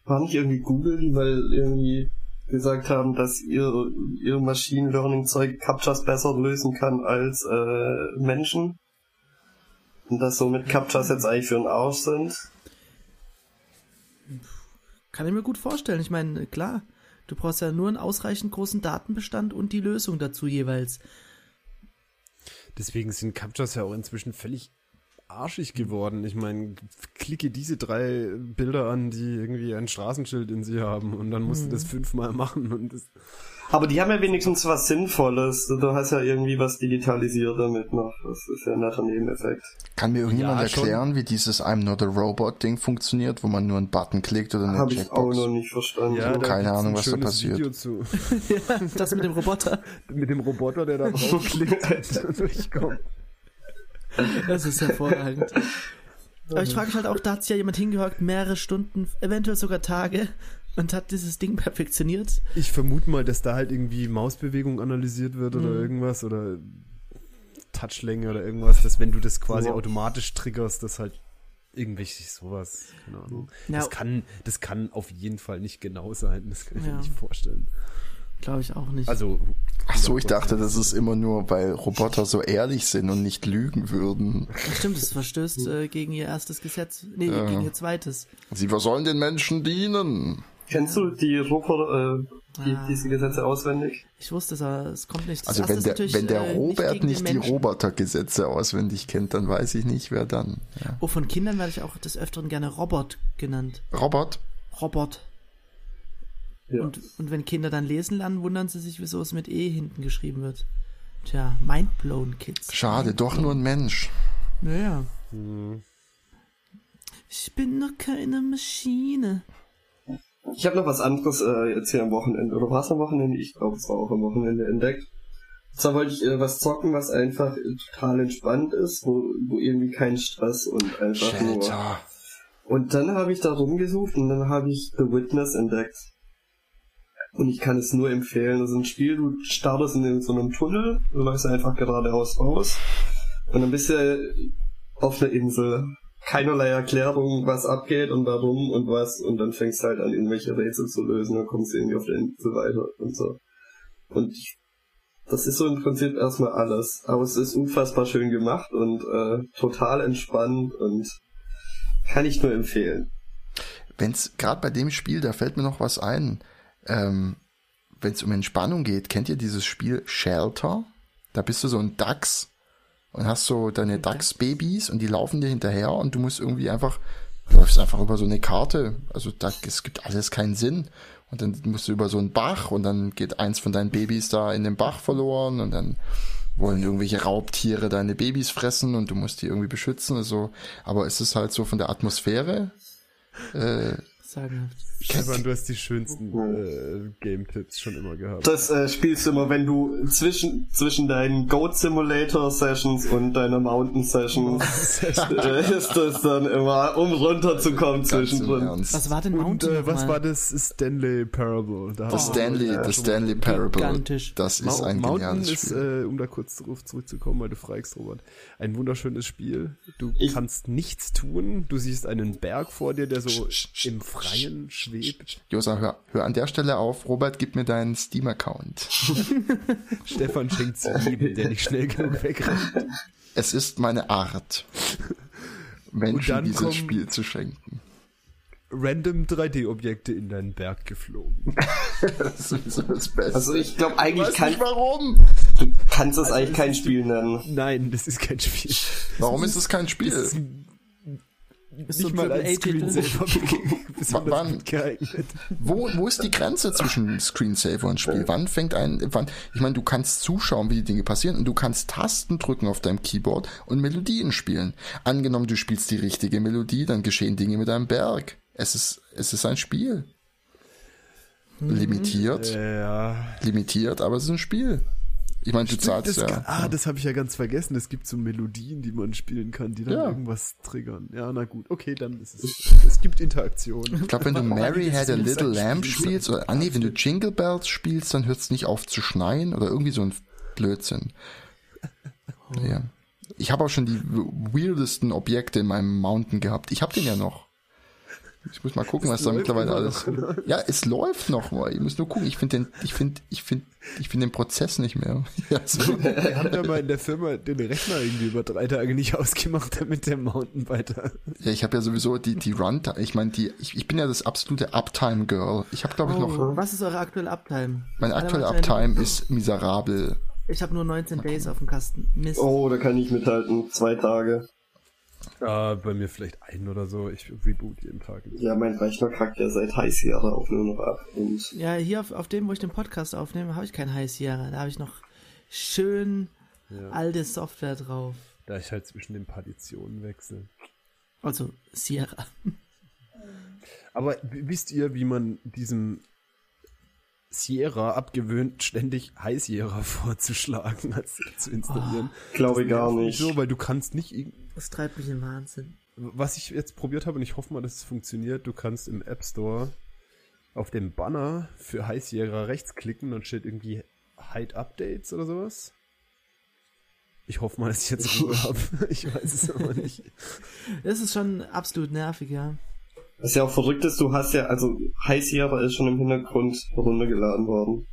war nicht irgendwie Google, die mal irgendwie gesagt haben, dass ihr, ihr Machine Learning Zeug Captchas besser lösen kann als äh, Menschen. Und dass somit Captchas jetzt eigentlich für einen Arsch sind. Kann ich mir gut vorstellen. Ich meine, klar, du brauchst ja nur einen ausreichend großen Datenbestand und die Lösung dazu jeweils. Deswegen sind Captchas ja auch inzwischen völlig arschig geworden. Ich meine, klicke diese drei Bilder an, die irgendwie ein Straßenschild in sie haben und dann musst mhm. du das fünfmal machen und das aber die haben ja wenigstens was Sinnvolles. Du hast ja irgendwie was digitalisiert damit noch. Das ist ja ein netter Nebeneffekt. Kann mir irgendjemand ja, erklären, wie dieses I'm not a Robot Ding funktioniert, wo man nur einen Button klickt oder eine Hab Checkbox? Hab ich auch noch nicht verstanden. Ja, keine Ahnung, was da passiert. ja, das mit dem Roboter. mit dem Roboter, der da draufklickt und durchkommt. Das ist hervorragend. Aber ich frage mich halt auch, da hat sich ja jemand hingehört, mehrere Stunden, eventuell sogar Tage und hat dieses Ding perfektioniert. Ich vermute mal, dass da halt irgendwie Mausbewegung analysiert wird oder mhm. irgendwas oder Touchlänge oder irgendwas, dass wenn du das quasi wow. automatisch triggerst, das halt irgendwelche sowas, keine Ahnung. Ja. Das kann, das kann auf jeden Fall nicht genau sein, das kann ich ja. mir nicht vorstellen. Glaube ich auch nicht. Also. Ach so, ich dachte, das ist immer nur, weil Roboter so ehrlich sind und nicht lügen würden. Ja, stimmt, das verstößt äh, gegen ihr erstes Gesetz. Nee, ja. gegen ihr zweites. Sie sollen den Menschen dienen. Kennst du die Roboter, äh, die, ah. diese Gesetze auswendig? Ich wusste es, aber es kommt nicht. Das also wenn der, wenn der äh, Robert nicht, nicht die Robotergesetze auswendig kennt, dann weiß ich nicht, wer dann. Ja. Oh, von Kindern werde ich auch des Öfteren gerne Robot genannt. Robot? Robot. Ja. Und, und wenn Kinder dann lesen lernen, wundern sie sich, wieso es mit E hinten geschrieben wird. Tja, mindblown Kids. Schade, doch nur ein Mensch. Naja. Hm. Ich bin noch keine Maschine. Ich habe noch was anderes äh, jetzt hier am Wochenende. Oder war es am Wochenende? Ich glaube, es war auch am Wochenende entdeckt. Und zwar wollte ich äh, was zocken, was einfach total entspannt ist, wo, wo irgendwie kein Stress und einfach Shatter. nur. Und dann habe ich da rumgesucht und dann habe ich The Witness entdeckt. Und ich kann es nur empfehlen. Das ist ein Spiel, du startest in so einem Tunnel, du läufst einfach geradeaus raus und dann bist du auf einer Insel. Keinerlei Erklärung, was abgeht und warum und was und dann fängst du halt an, irgendwelche Rätsel zu lösen, dann kommst du irgendwie auf der Insel weiter und so. Und ich das ist so im Prinzip erstmal alles. Aber es ist unfassbar schön gemacht und äh, total entspannt und kann ich nur empfehlen. Wenn's gerade bei dem Spiel, da fällt mir noch was ein. Ähm, Wenn es um Entspannung geht, kennt ihr dieses Spiel Shelter? Da bist du so ein Dachs und hast so deine Dachs-Babys und die laufen dir hinterher und du musst irgendwie einfach, läufst einfach über so eine Karte. Also da, es gibt alles keinen Sinn. Und dann musst du über so einen Bach und dann geht eins von deinen Babys da in den Bach verloren und dann wollen irgendwelche Raubtiere deine Babys fressen und du musst die irgendwie beschützen. Also, aber es ist halt so von der Atmosphäre äh, sagenhaft. Stefan, du hast die schönsten äh, Game-Tipps schon immer gehabt. Das äh, spielst du immer, wenn du zwischen, zwischen deinen Goat Simulator Sessions und deiner Mountain Sessions äh, ist das dann immer, um runterzukommen zwischendrin. Was war denn Mountain? Und, äh, was war das Stanley Parable? Da das Stanley, das Stanley Parable. Gigantisch. Das ist ein Mountain geniales ist, Spiel. Äh, um da kurz darauf zurückzukommen, weil du fragst, Robert, ein wunderschönes Spiel. Du ich kannst nichts tun. Du siehst einen Berg vor dir, der so im Freien schwebt. Josa, hör, hör an der Stelle auf. Robert, gib mir deinen Steam-Account. Stefan schenkt sie jedem, der nicht schnell genug wegrennt. Es ist meine Art, Menschen dieses Spiel zu schenken. Random 3D-Objekte in deinen Berg geflogen. das ist so das Beste. Also ich glaube eigentlich kann nicht warum. Du kannst es also eigentlich kein Spiel nennen. Nein, das ist kein Spiel. Warum ist es kein Spiel? Das ist ist nicht so mal ein Screensaver wann, wo, wo ist die Grenze zwischen Screensaver und Spiel? Wann fängt ein, wann, ich meine, du kannst zuschauen, wie die Dinge passieren und du kannst Tasten drücken auf deinem Keyboard und Melodien spielen. Angenommen, du spielst die richtige Melodie, dann geschehen Dinge mit deinem Berg. Es ist, es ist ein Spiel. Mhm. Limitiert. Ja. Limitiert, aber es ist ein Spiel. Ich meine, du Stimmt, zahlst das, ja. Ah, das habe ich ja ganz vergessen. Es gibt so Melodien, die man spielen kann, die dann ja. irgendwas triggern. Ja, na gut. Okay, dann ist es. Es gibt Interaktion. Ich glaube, wenn du Mary Had a Little Lamb spielst, oder, ah nee, wenn du Jingle Bells spielst, dann hört es nicht auf zu schneien oder irgendwie so ein Blödsinn. Ja. Ich habe auch schon die weirdesten Objekte in meinem Mountain gehabt. Ich habe den ja noch. Ich muss mal gucken, was da mittlerweile alles. Noch, ja, es läuft noch mal. Ich muss nur gucken. Ich finde den, ich finde, ich finde, ich finde den Prozess nicht mehr. Ja, so. Wir haben ja mal in der Firma den Rechner irgendwie über drei Tage nicht ausgemacht, damit der Mountain weiter. Ja, ich habe ja sowieso die die Run. Ich meine, die, ich, ich bin ja das absolute Uptime Girl. Ich habe glaube ich noch. Oh, was ist eure aktuelle Uptime? Meine aktuelle Uptime ist miserabel. Ich habe nur 19 Days auf dem Kasten. Mist. Oh, da kann ich mithalten. Zwei Tage. Ja, bei mir vielleicht ein oder so. Ich reboot jeden Tag. Ja, mein Rechner kackt ja seit High Sierra auch nur noch ab. Und ja, hier auf, auf dem, wo ich den Podcast aufnehme, habe ich kein High Sierra. Da habe ich noch schön ja. alte Software drauf. Da ich halt zwischen den Partitionen wechsle. Also Sierra. Aber wisst ihr, wie man diesem Sierra abgewöhnt, ständig High Sierra vorzuschlagen, als zu installieren? Oh, Glaube ich gar nicht. So, weil du kannst nicht das treibt mich in Wahnsinn. Was ich jetzt probiert habe und ich hoffe mal, dass es funktioniert, du kannst im App Store auf dem Banner für High Sierra rechts klicken und steht irgendwie Hide Updates oder sowas. Ich hoffe mal, dass ich jetzt Ruhe habe. Ich weiß es aber nicht. Das ist schon absolut nervig, ja. Was ja auch verrückt ist, du hast ja, also High Sierra ist schon im Hintergrund runtergeladen worden.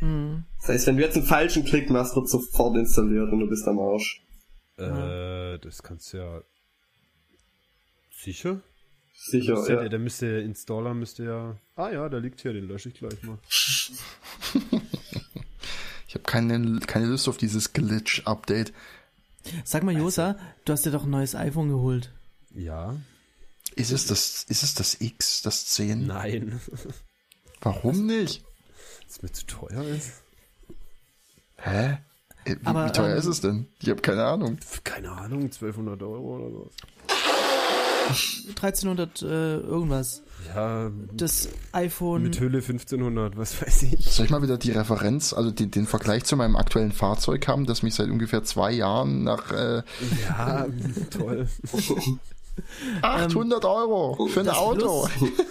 Mhm. Das heißt, wenn du jetzt einen falschen Klick machst, wird sofort installiert und du bist am Arsch. Äh, das kannst du ja. Sicher? Sicher, ja. Der, der müsste Installer müsste ja. Ah ja, der liegt hier, den lösche ich gleich mal. ich habe keine, keine Lust auf dieses Glitch-Update. Sag mal, Josa, du hast dir doch ein neues iPhone geholt. Ja. Ist es das, ist es das X, das 10? Nein. Warum nicht? Weil es mir zu teuer ist. Hä? Äh, wie, Aber, wie teuer ähm, ist es denn? Ich habe keine Ahnung. Keine Ahnung, 1200 Euro oder so. 1300 äh, irgendwas. Ja. Das iPhone. Mit Hülle 1500, was weiß ich. Soll ich mal wieder die Referenz, also den, den Vergleich zu meinem aktuellen Fahrzeug haben, das mich seit ungefähr zwei Jahren nach. Äh, ja, toll. 800 ähm, Euro für ein Auto.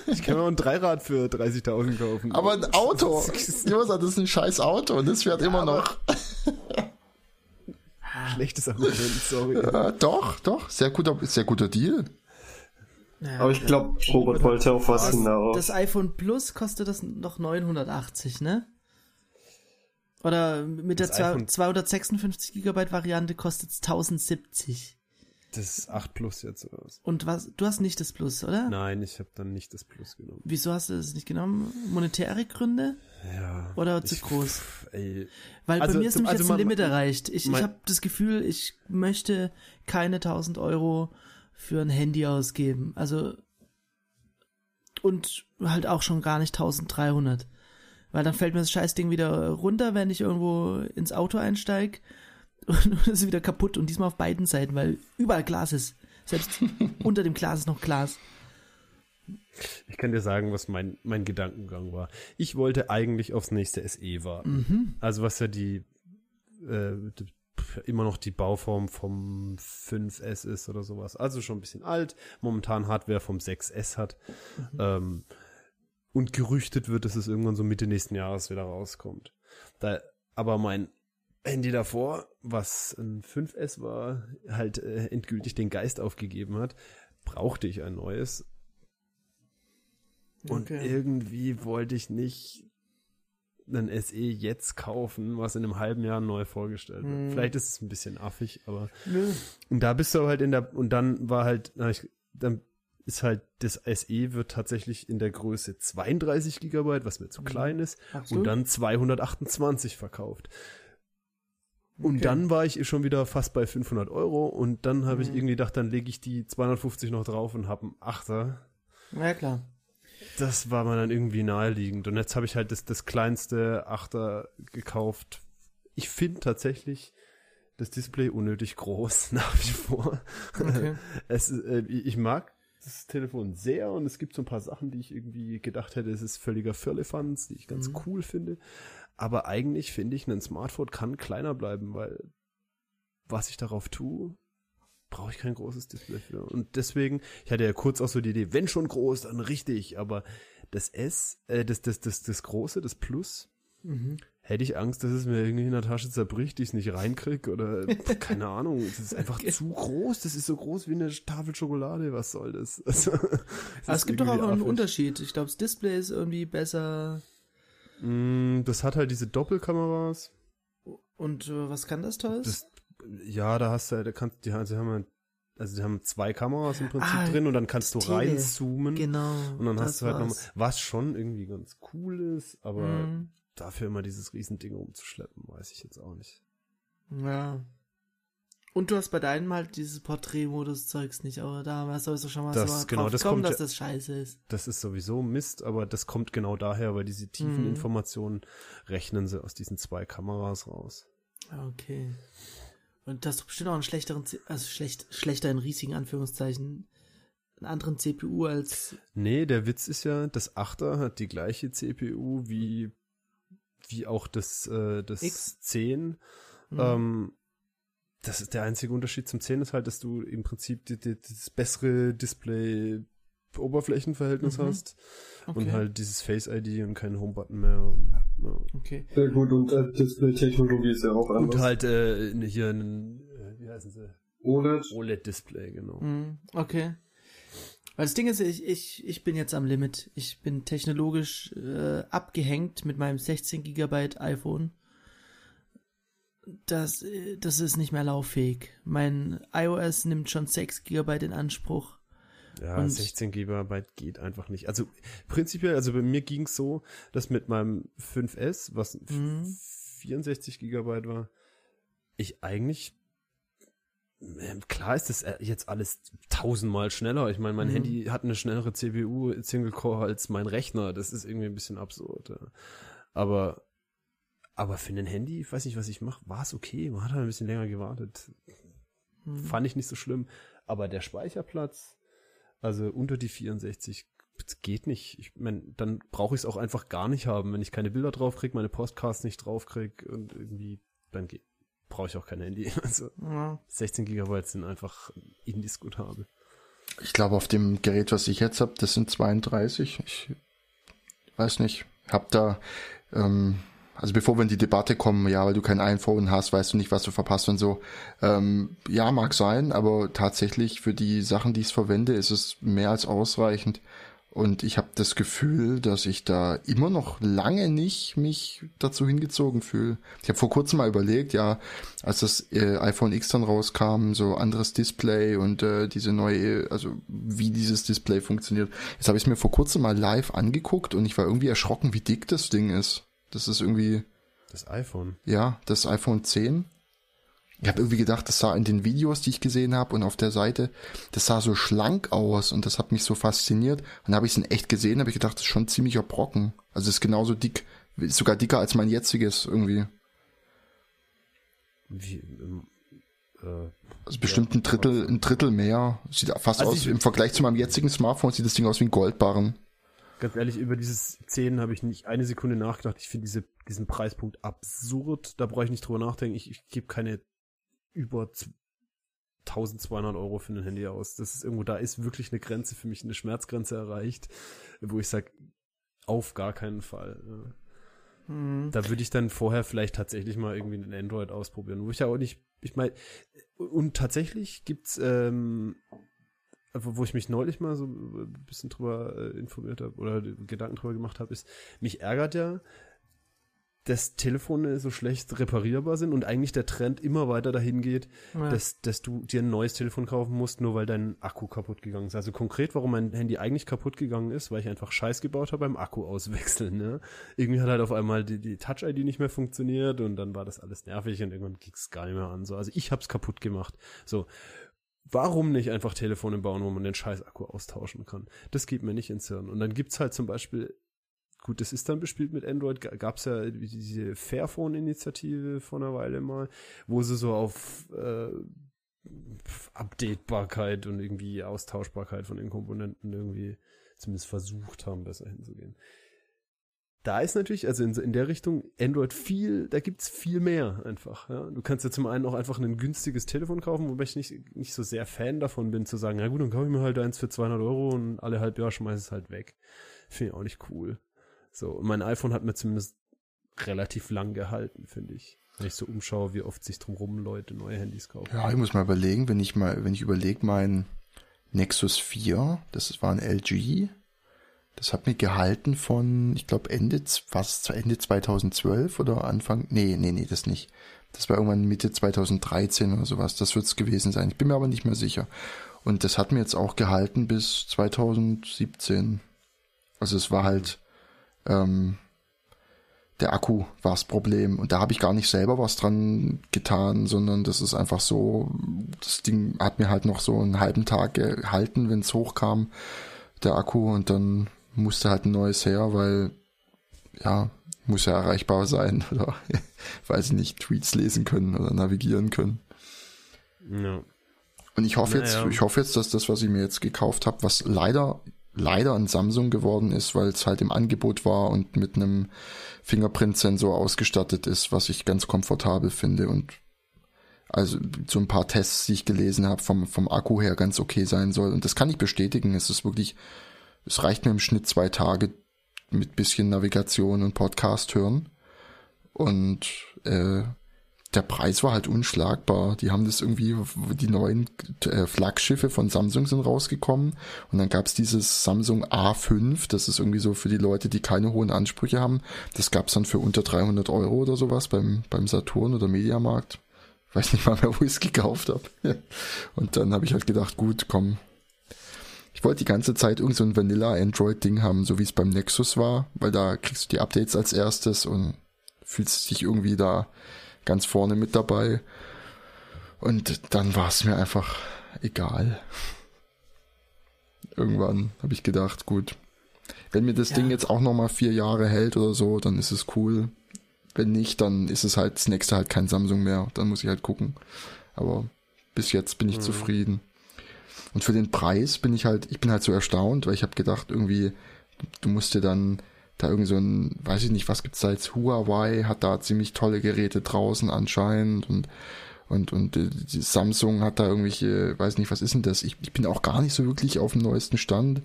Ich kann mir ein Dreirad für 30.000 kaufen. Aber ein Auto. Josa, das ist ein scheiß Auto und das fährt ja, immer noch. Schlechtes Argument, sorry. Ja, doch, doch. Sehr guter, sehr guter Deal. Ja, aber ich glaube, Robert wollte auf was hinaus. Das iPhone Plus kostet das noch 980, ne? Oder mit der 256 Gigabyte Variante kostet es 1070. Das 8 Plus jetzt oder was? Und was? Du hast nicht das Plus, oder? Nein, ich habe dann nicht das Plus genommen. Wieso hast du das nicht genommen? Monetäre Gründe? Ja. Oder zu ich, groß? Pff, ey. Weil also, bei mir ist nämlich also jetzt ein Limit erreicht. Ich, ich habe das Gefühl, ich möchte keine 1000 Euro für ein Handy ausgeben. Also und halt auch schon gar nicht 1300. Weil dann fällt mir das Scheißding wieder runter, wenn ich irgendwo ins Auto einsteige und ist wieder kaputt und diesmal auf beiden Seiten, weil überall Glas ist. Selbst unter dem Glas ist noch Glas. Ich kann dir sagen, was mein, mein Gedankengang war. Ich wollte eigentlich aufs nächste SE warten. Mhm. Also was ja die, äh, die, immer noch die Bauform vom 5S ist oder sowas. Also schon ein bisschen alt. Momentan Hardware vom 6S hat. Mhm. Ähm, und gerüchtet wird, dass es irgendwann so Mitte nächsten Jahres wieder rauskommt. Da, aber mein Handy davor, was ein 5S war, halt äh, endgültig den Geist aufgegeben hat, brauchte ich ein neues. Und okay. irgendwie wollte ich nicht ein SE jetzt kaufen, was in einem halben Jahr neu vorgestellt wird. Hm. Vielleicht ist es ein bisschen affig, aber Nö. und da bist du halt in der und dann war halt, dann ist halt das SE wird tatsächlich in der Größe 32 Gigabyte, was mir zu hm. klein ist, und dann 228 verkauft. Und okay. dann war ich schon wieder fast bei 500 Euro und dann habe mhm. ich irgendwie gedacht, dann lege ich die 250 noch drauf und habe einen Achter. Ja, klar. Das war mir dann irgendwie naheliegend. Und jetzt habe ich halt das, das kleinste Achter gekauft. Ich finde tatsächlich das Display unnötig groß nach wie vor. Okay. Es, äh, ich mag das Telefon sehr und es gibt so ein paar Sachen, die ich irgendwie gedacht hätte, es ist völliger Firlefanz, die ich ganz mhm. cool finde. Aber eigentlich finde ich, ein Smartphone kann kleiner bleiben, weil was ich darauf tue, brauche ich kein großes Display für. Und deswegen, ich hatte ja kurz auch so die Idee, wenn schon groß, dann richtig. Aber das S, äh, das, das, das, das große, das Plus, mhm. hätte ich Angst, dass es mir irgendwie in der Tasche zerbricht, die ich es nicht reinkrieg oder keine Ahnung. Das ist einfach zu groß. Das ist so groß wie eine Tafel Schokolade. Was soll das? Also, Aber es gibt doch auch einen Unterschied. Ich glaube, das Display ist irgendwie besser das hat halt diese Doppelkameras. Und äh, was kann das? Das, ja, da hast du, da kannst, die, also die haben also die haben zwei Kameras im Prinzip ah, drin und dann kannst du reinzoomen. Genau. Und dann hast du halt nochmal, was schon irgendwie ganz cool ist, aber mhm. dafür immer dieses Riesending rumzuschleppen, weiß ich jetzt auch nicht. Ja. Und du hast bei deinem halt dieses Porträtmodus-Zeugs nicht, aber da hast du schon mal das, so genau, das kommen, dass das scheiße ist. Das ist sowieso Mist, aber das kommt genau daher, weil diese tiefen mhm. Informationen rechnen sie aus diesen zwei Kameras raus. Okay. Und das ist bestimmt auch einen schlechteren, also schlecht, schlechter in riesigen Anführungszeichen, einen anderen CPU als. Nee, der Witz ist ja, das Achter hat die gleiche CPU wie, wie auch das, äh, das X? 10. Mhm. Ähm, das ist der einzige Unterschied zum 10 ist halt, dass du im Prinzip die, die, das bessere Display Oberflächenverhältnis mhm. hast okay. und halt dieses Face ID und keinen Home-Button mehr. Ja. Okay. Sehr gut und äh, Display-Technologie ist ja auch anders. Und halt äh, hier ein, äh, wie heißen sie? OLED. OLED-Display, genau. Mhm. Okay. Weil das Ding ist, ich, ich, ich bin jetzt am Limit. Ich bin technologisch äh, abgehängt mit meinem 16 GB iPhone das, das ist nicht mehr lauffähig. Mein iOS nimmt schon 6 GB in Anspruch. Ja, und 16 GB geht einfach nicht. Also prinzipiell, also bei mir ging es so, dass mit meinem 5S, was mhm. 64 GB war, ich eigentlich ähm, klar ist das äh, jetzt alles tausendmal schneller. Ich meine, mein mhm. Handy hat eine schnellere CPU Single Core als mein Rechner. Das ist irgendwie ein bisschen absurd. Ja. Aber aber für ein Handy, ich weiß nicht, was ich mache, war es okay. Man hat halt ein bisschen länger gewartet. Hm. Fand ich nicht so schlimm. Aber der Speicherplatz, also unter die 64, geht nicht. Ich meine, dann brauche ich es auch einfach gar nicht haben. Wenn ich keine Bilder draufkriege, meine Podcasts nicht draufkriege und irgendwie, dann brauche ich auch kein Handy. Also ja. 16 Gigabyte sind einfach indiskutabel. Ich glaube, auf dem Gerät, was ich jetzt habe, das sind 32. Ich weiß nicht. Hab da ähm, also bevor wir in die Debatte kommen, ja, weil du kein iPhone hast, weißt du nicht, was du verpasst und so. Ähm, ja, mag sein, aber tatsächlich für die Sachen, die ich verwende, ist es mehr als ausreichend. Und ich habe das Gefühl, dass ich da immer noch lange nicht mich dazu hingezogen fühle. Ich habe vor kurzem mal überlegt, ja, als das äh, iPhone X dann rauskam, so anderes Display und äh, diese neue, also wie dieses Display funktioniert. Jetzt habe ich es mir vor kurzem mal live angeguckt und ich war irgendwie erschrocken, wie dick das Ding ist. Das ist irgendwie. Das iPhone. Ja, das iPhone 10. Ich habe irgendwie gedacht, das sah in den Videos, die ich gesehen habe und auf der Seite, das sah so schlank aus und das hat mich so fasziniert. Und dann habe ich es in echt gesehen, habe ich gedacht, das ist schon ein ziemlicher Brocken. Also es ist genauso dick, sogar dicker als mein jetziges irgendwie. Wie, ähm, äh, also bestimmt ja, ein Drittel, ein Drittel mehr. Sieht fast also aus, im Vergleich zu meinem jetzigen Smartphone sieht das Ding aus wie ein Goldbarren. Ganz ehrlich, über dieses 10 habe ich nicht eine Sekunde nachgedacht. Ich finde diese, diesen Preispunkt absurd. Da brauche ich nicht drüber nachdenken. Ich, ich gebe keine über 1200 Euro für ein Handy aus. Das ist irgendwo, da ist wirklich eine Grenze für mich, eine Schmerzgrenze erreicht, wo ich sage, auf gar keinen Fall. Mhm. Da würde ich dann vorher vielleicht tatsächlich mal irgendwie ein Android ausprobieren, wo ich ja auch nicht, ich meine, und tatsächlich gibt's, ähm, wo ich mich neulich mal so ein bisschen drüber äh, informiert habe oder Gedanken drüber gemacht habe, ist, mich ärgert ja, dass Telefone so schlecht reparierbar sind und eigentlich der Trend immer weiter dahin geht, ja. dass, dass du dir ein neues Telefon kaufen musst, nur weil dein Akku kaputt gegangen ist. Also konkret, warum mein Handy eigentlich kaputt gegangen ist, weil ich einfach Scheiß gebaut habe beim Akku auswechseln. Ne? Irgendwie hat halt auf einmal die, die Touch-ID nicht mehr funktioniert und dann war das alles nervig und irgendwann ging es gar nicht mehr an. So, also ich hab's kaputt gemacht. So. Warum nicht einfach Telefone bauen, wo man den scheiß Akku austauschen kann? Das geht mir nicht ins Hirn. Und dann gibt's halt zum Beispiel Gut, das ist dann bespielt mit Android. Gab es ja diese Fairphone-Initiative vor einer Weile mal, wo sie so auf äh, Updatebarkeit und irgendwie Austauschbarkeit von den Komponenten irgendwie zumindest versucht haben, besser hinzugehen. Da ist natürlich, also in, in der Richtung Android viel, da gibt's viel mehr einfach. Ja? Du kannst ja zum einen auch einfach ein günstiges Telefon kaufen, wobei ich nicht, nicht so sehr Fan davon bin, zu sagen, na gut, dann kaufe ich mir halt eins für 200 Euro und alle halb Jahr schmeiße es halt weg. Finde ich auch nicht cool. So, mein iPhone hat mir zumindest relativ lang gehalten, finde ich. Wenn ich so umschaue, wie oft sich drumherum Leute neue Handys kaufen. Ja, ich muss mal überlegen, wenn ich mal, wenn ich überlege, mein Nexus 4, das war ein LG, das hat mir gehalten von, ich glaube, Ende, was, Ende 2012 oder Anfang, nee, nee, nee, das nicht. Das war irgendwann Mitte 2013 oder sowas, das wird es gewesen sein. Ich bin mir aber nicht mehr sicher. Und das hat mir jetzt auch gehalten bis 2017. Also es war halt, ähm, der Akku war das Problem. Und da habe ich gar nicht selber was dran getan, sondern das ist einfach so, das Ding hat mir halt noch so einen halben Tag gehalten, wenn es hochkam, der Akku, und dann musste halt ein neues her, weil, ja, muss ja erreichbar sein oder, weiß ich nicht, Tweets lesen können oder navigieren können. Ja. Und ich hoffe naja. jetzt, ich hoffe jetzt, dass das, was ich mir jetzt gekauft habe, was leider leider ein Samsung geworden ist, weil es halt im Angebot war und mit einem Fingerprint-Sensor ausgestattet ist, was ich ganz komfortabel finde und also so ein paar Tests, die ich gelesen habe, vom, vom Akku her ganz okay sein soll. Und das kann ich bestätigen. Es ist wirklich, es reicht mir im Schnitt zwei Tage mit bisschen Navigation und Podcast hören. Und äh, der Preis war halt unschlagbar. Die haben das irgendwie, die neuen äh, Flaggschiffe von Samsung sind rausgekommen und dann gab's dieses Samsung A5, das ist irgendwie so für die Leute, die keine hohen Ansprüche haben. Das gab's dann für unter 300 Euro oder sowas beim, beim Saturn oder Mediamarkt. Weiß nicht mal mehr, wo ich es gekauft habe. und dann habe ich halt gedacht, gut, komm. Ich wollte die ganze Zeit irgend so ein Vanilla-Android-Ding haben, so wie es beim Nexus war, weil da kriegst du die Updates als erstes und fühlst dich irgendwie da ganz vorne mit dabei. Und dann war es mir einfach egal. Irgendwann habe ich gedacht, gut, wenn mir das ja. Ding jetzt auch nochmal vier Jahre hält oder so, dann ist es cool. Wenn nicht, dann ist es halt das nächste halt kein Samsung mehr. Dann muss ich halt gucken. Aber bis jetzt bin ich mhm. zufrieden. Und für den Preis bin ich halt, ich bin halt so erstaunt, weil ich habe gedacht, irgendwie, du musst dir dann da irgend so ein, weiß ich nicht, was gibt's da jetzt, Huawei hat da ziemlich tolle Geräte draußen anscheinend und und und die Samsung hat da irgendwelche, weiß nicht, was ist denn das? Ich, ich bin auch gar nicht so wirklich auf dem neuesten Stand.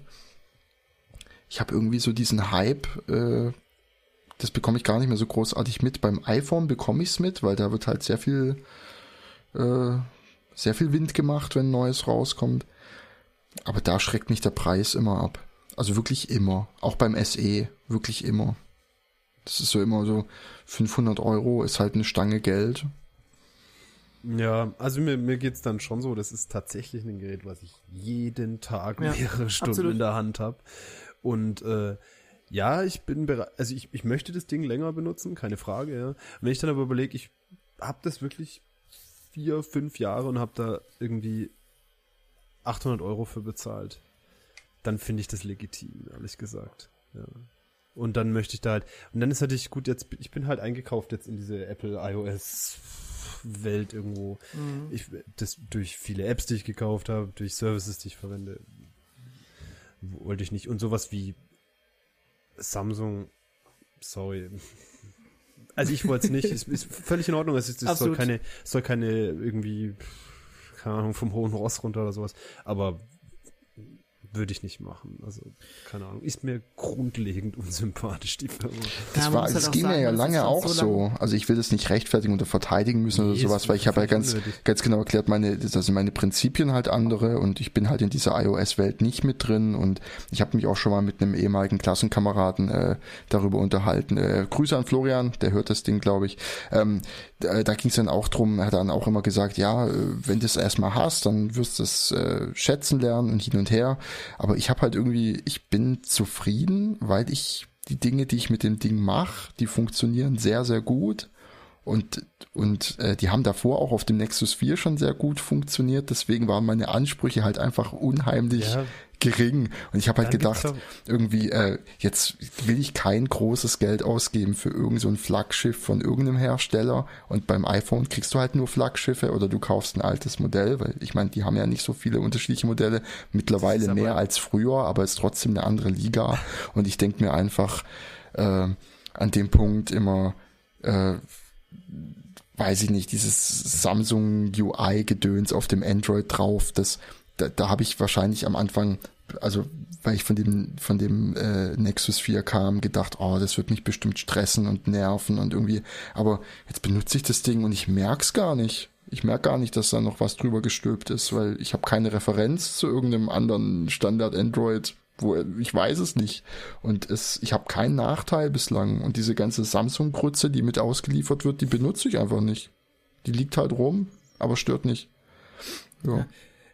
Ich habe irgendwie so diesen Hype, äh, das bekomme ich gar nicht mehr so großartig mit. Beim iPhone bekomme ich es mit, weil da wird halt sehr viel, äh, sehr viel Wind gemacht, wenn Neues rauskommt. Aber da schreckt mich der Preis immer ab. Also wirklich immer. Auch beim SE. Wirklich immer. Das ist so immer so 500 Euro ist halt eine Stange Geld. Ja, also mir, mir es dann schon so, das ist tatsächlich ein Gerät, was ich jeden Tag ja, mehrere Stunden absolut. in der Hand habe. Und äh, ja, ich bin bereit, also ich, ich möchte das Ding länger benutzen, keine Frage, ja. Wenn ich dann aber überlege, ich habe das wirklich vier, fünf Jahre und habe da irgendwie 800 Euro für bezahlt, dann finde ich das legitim, ehrlich gesagt. Ja. Und dann möchte ich da halt, und dann ist natürlich gut, jetzt, ich bin halt eingekauft jetzt in diese Apple iOS Welt irgendwo. Mhm. Ich, das durch viele Apps, die ich gekauft habe, durch Services, die ich verwende, wollte ich nicht. Und sowas wie Samsung, sorry. Also ich wollte es nicht. ist, ist völlig in Ordnung. Es, ist, es soll keine, soll keine irgendwie, keine Ahnung, vom hohen Ross runter oder sowas. Aber würde ich nicht machen. Also, keine Ahnung, ist mir grundlegend unsympathisch, die Firma. Das, war, halt das ging sagen, mir ja lange auch so. Lang also ich will das nicht rechtfertigen oder verteidigen müssen nee, oder sowas, weil ich habe ja ganz, ganz genau erklärt, meine, also meine Prinzipien halt andere und ich bin halt in dieser iOS-Welt nicht mit drin und ich habe mich auch schon mal mit einem ehemaligen Klassenkameraden äh, darüber unterhalten. Äh, Grüße an Florian, der hört das Ding, glaube ich. Ähm, da, da ging es dann auch drum, er hat dann auch immer gesagt, ja, äh, wenn du es erstmal hast, dann wirst du es äh, schätzen lernen und hin und her. Aber ich habe halt irgendwie, ich bin zufrieden, weil ich die Dinge, die ich mit dem Ding mache, die funktionieren sehr, sehr gut. Und, und äh, die haben davor auch auf dem Nexus 4 schon sehr gut funktioniert. Deswegen waren meine Ansprüche halt einfach unheimlich ja, gering. Und ich habe halt gedacht, irgendwie, äh, jetzt will ich kein großes Geld ausgeben für irgendein so Flaggschiff von irgendeinem Hersteller. Und beim iPhone kriegst du halt nur Flaggschiffe oder du kaufst ein altes Modell, weil ich meine, die haben ja nicht so viele unterschiedliche Modelle. Mittlerweile mehr als früher, aber ist trotzdem eine andere Liga. Und ich denke mir einfach äh, an dem Punkt immer, äh, weiß ich nicht, dieses Samsung UI-Gedöns auf dem Android drauf, das da, da habe ich wahrscheinlich am Anfang, also weil ich von dem von dem äh, Nexus 4 kam, gedacht, oh, das wird mich bestimmt stressen und nerven und irgendwie, aber jetzt benutze ich das Ding und ich merk's gar nicht. Ich merke gar nicht, dass da noch was drüber gestülpt ist, weil ich habe keine Referenz zu irgendeinem anderen Standard Android, wo ich weiß es nicht und es ich habe keinen Nachteil bislang und diese ganze Samsung Grütze, die mit ausgeliefert wird, die benutze ich einfach nicht. Die liegt halt rum, aber stört nicht. Ja.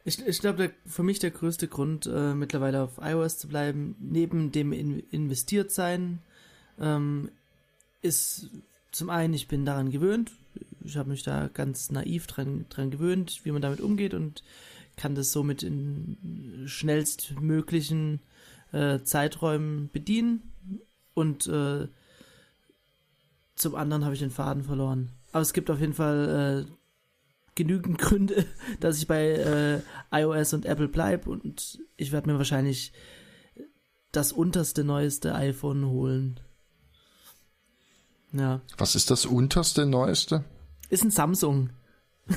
Ich, ich glaube, für mich der größte Grund, äh, mittlerweile auf iOS zu bleiben, neben dem in investiert sein, ähm, ist zum einen, ich bin daran gewöhnt. Ich habe mich da ganz naiv dran, dran gewöhnt, wie man damit umgeht und kann das somit in schnellstmöglichen äh, Zeiträumen bedienen. Und äh, zum anderen habe ich den Faden verloren. Aber es gibt auf jeden Fall äh, genügend Gründe, dass ich bei äh, iOS und Apple bleibe und ich werde mir wahrscheinlich das unterste, neueste iPhone holen. Ja. Was ist das unterste, neueste? Ist ein Samsung.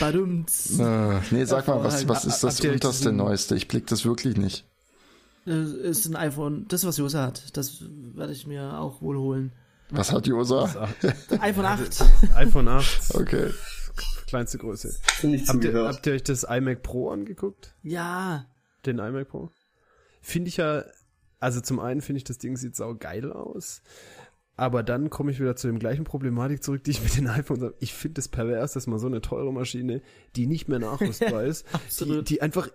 Badumts. Äh, nee, sag mal, was, was ist das unterste, neueste? Ich blick das wirklich nicht. Das ist ein iPhone, das was Josa hat. Das werde ich mir auch wohl holen. Was hat Josa? iPhone 8. iPhone 8. Okay. Kleinste Größe. Habt ihr, habt ihr euch das iMac Pro angeguckt? Ja. Den iMac Pro? Finde ich ja, also zum einen finde ich, das Ding sieht sau geil aus. Aber dann komme ich wieder zu dem gleichen Problematik zurück, die ich mit den iPhones habe. Ich finde es pervers, dass man so eine teure Maschine, die nicht mehr nachrüstbar ist, die, die einfach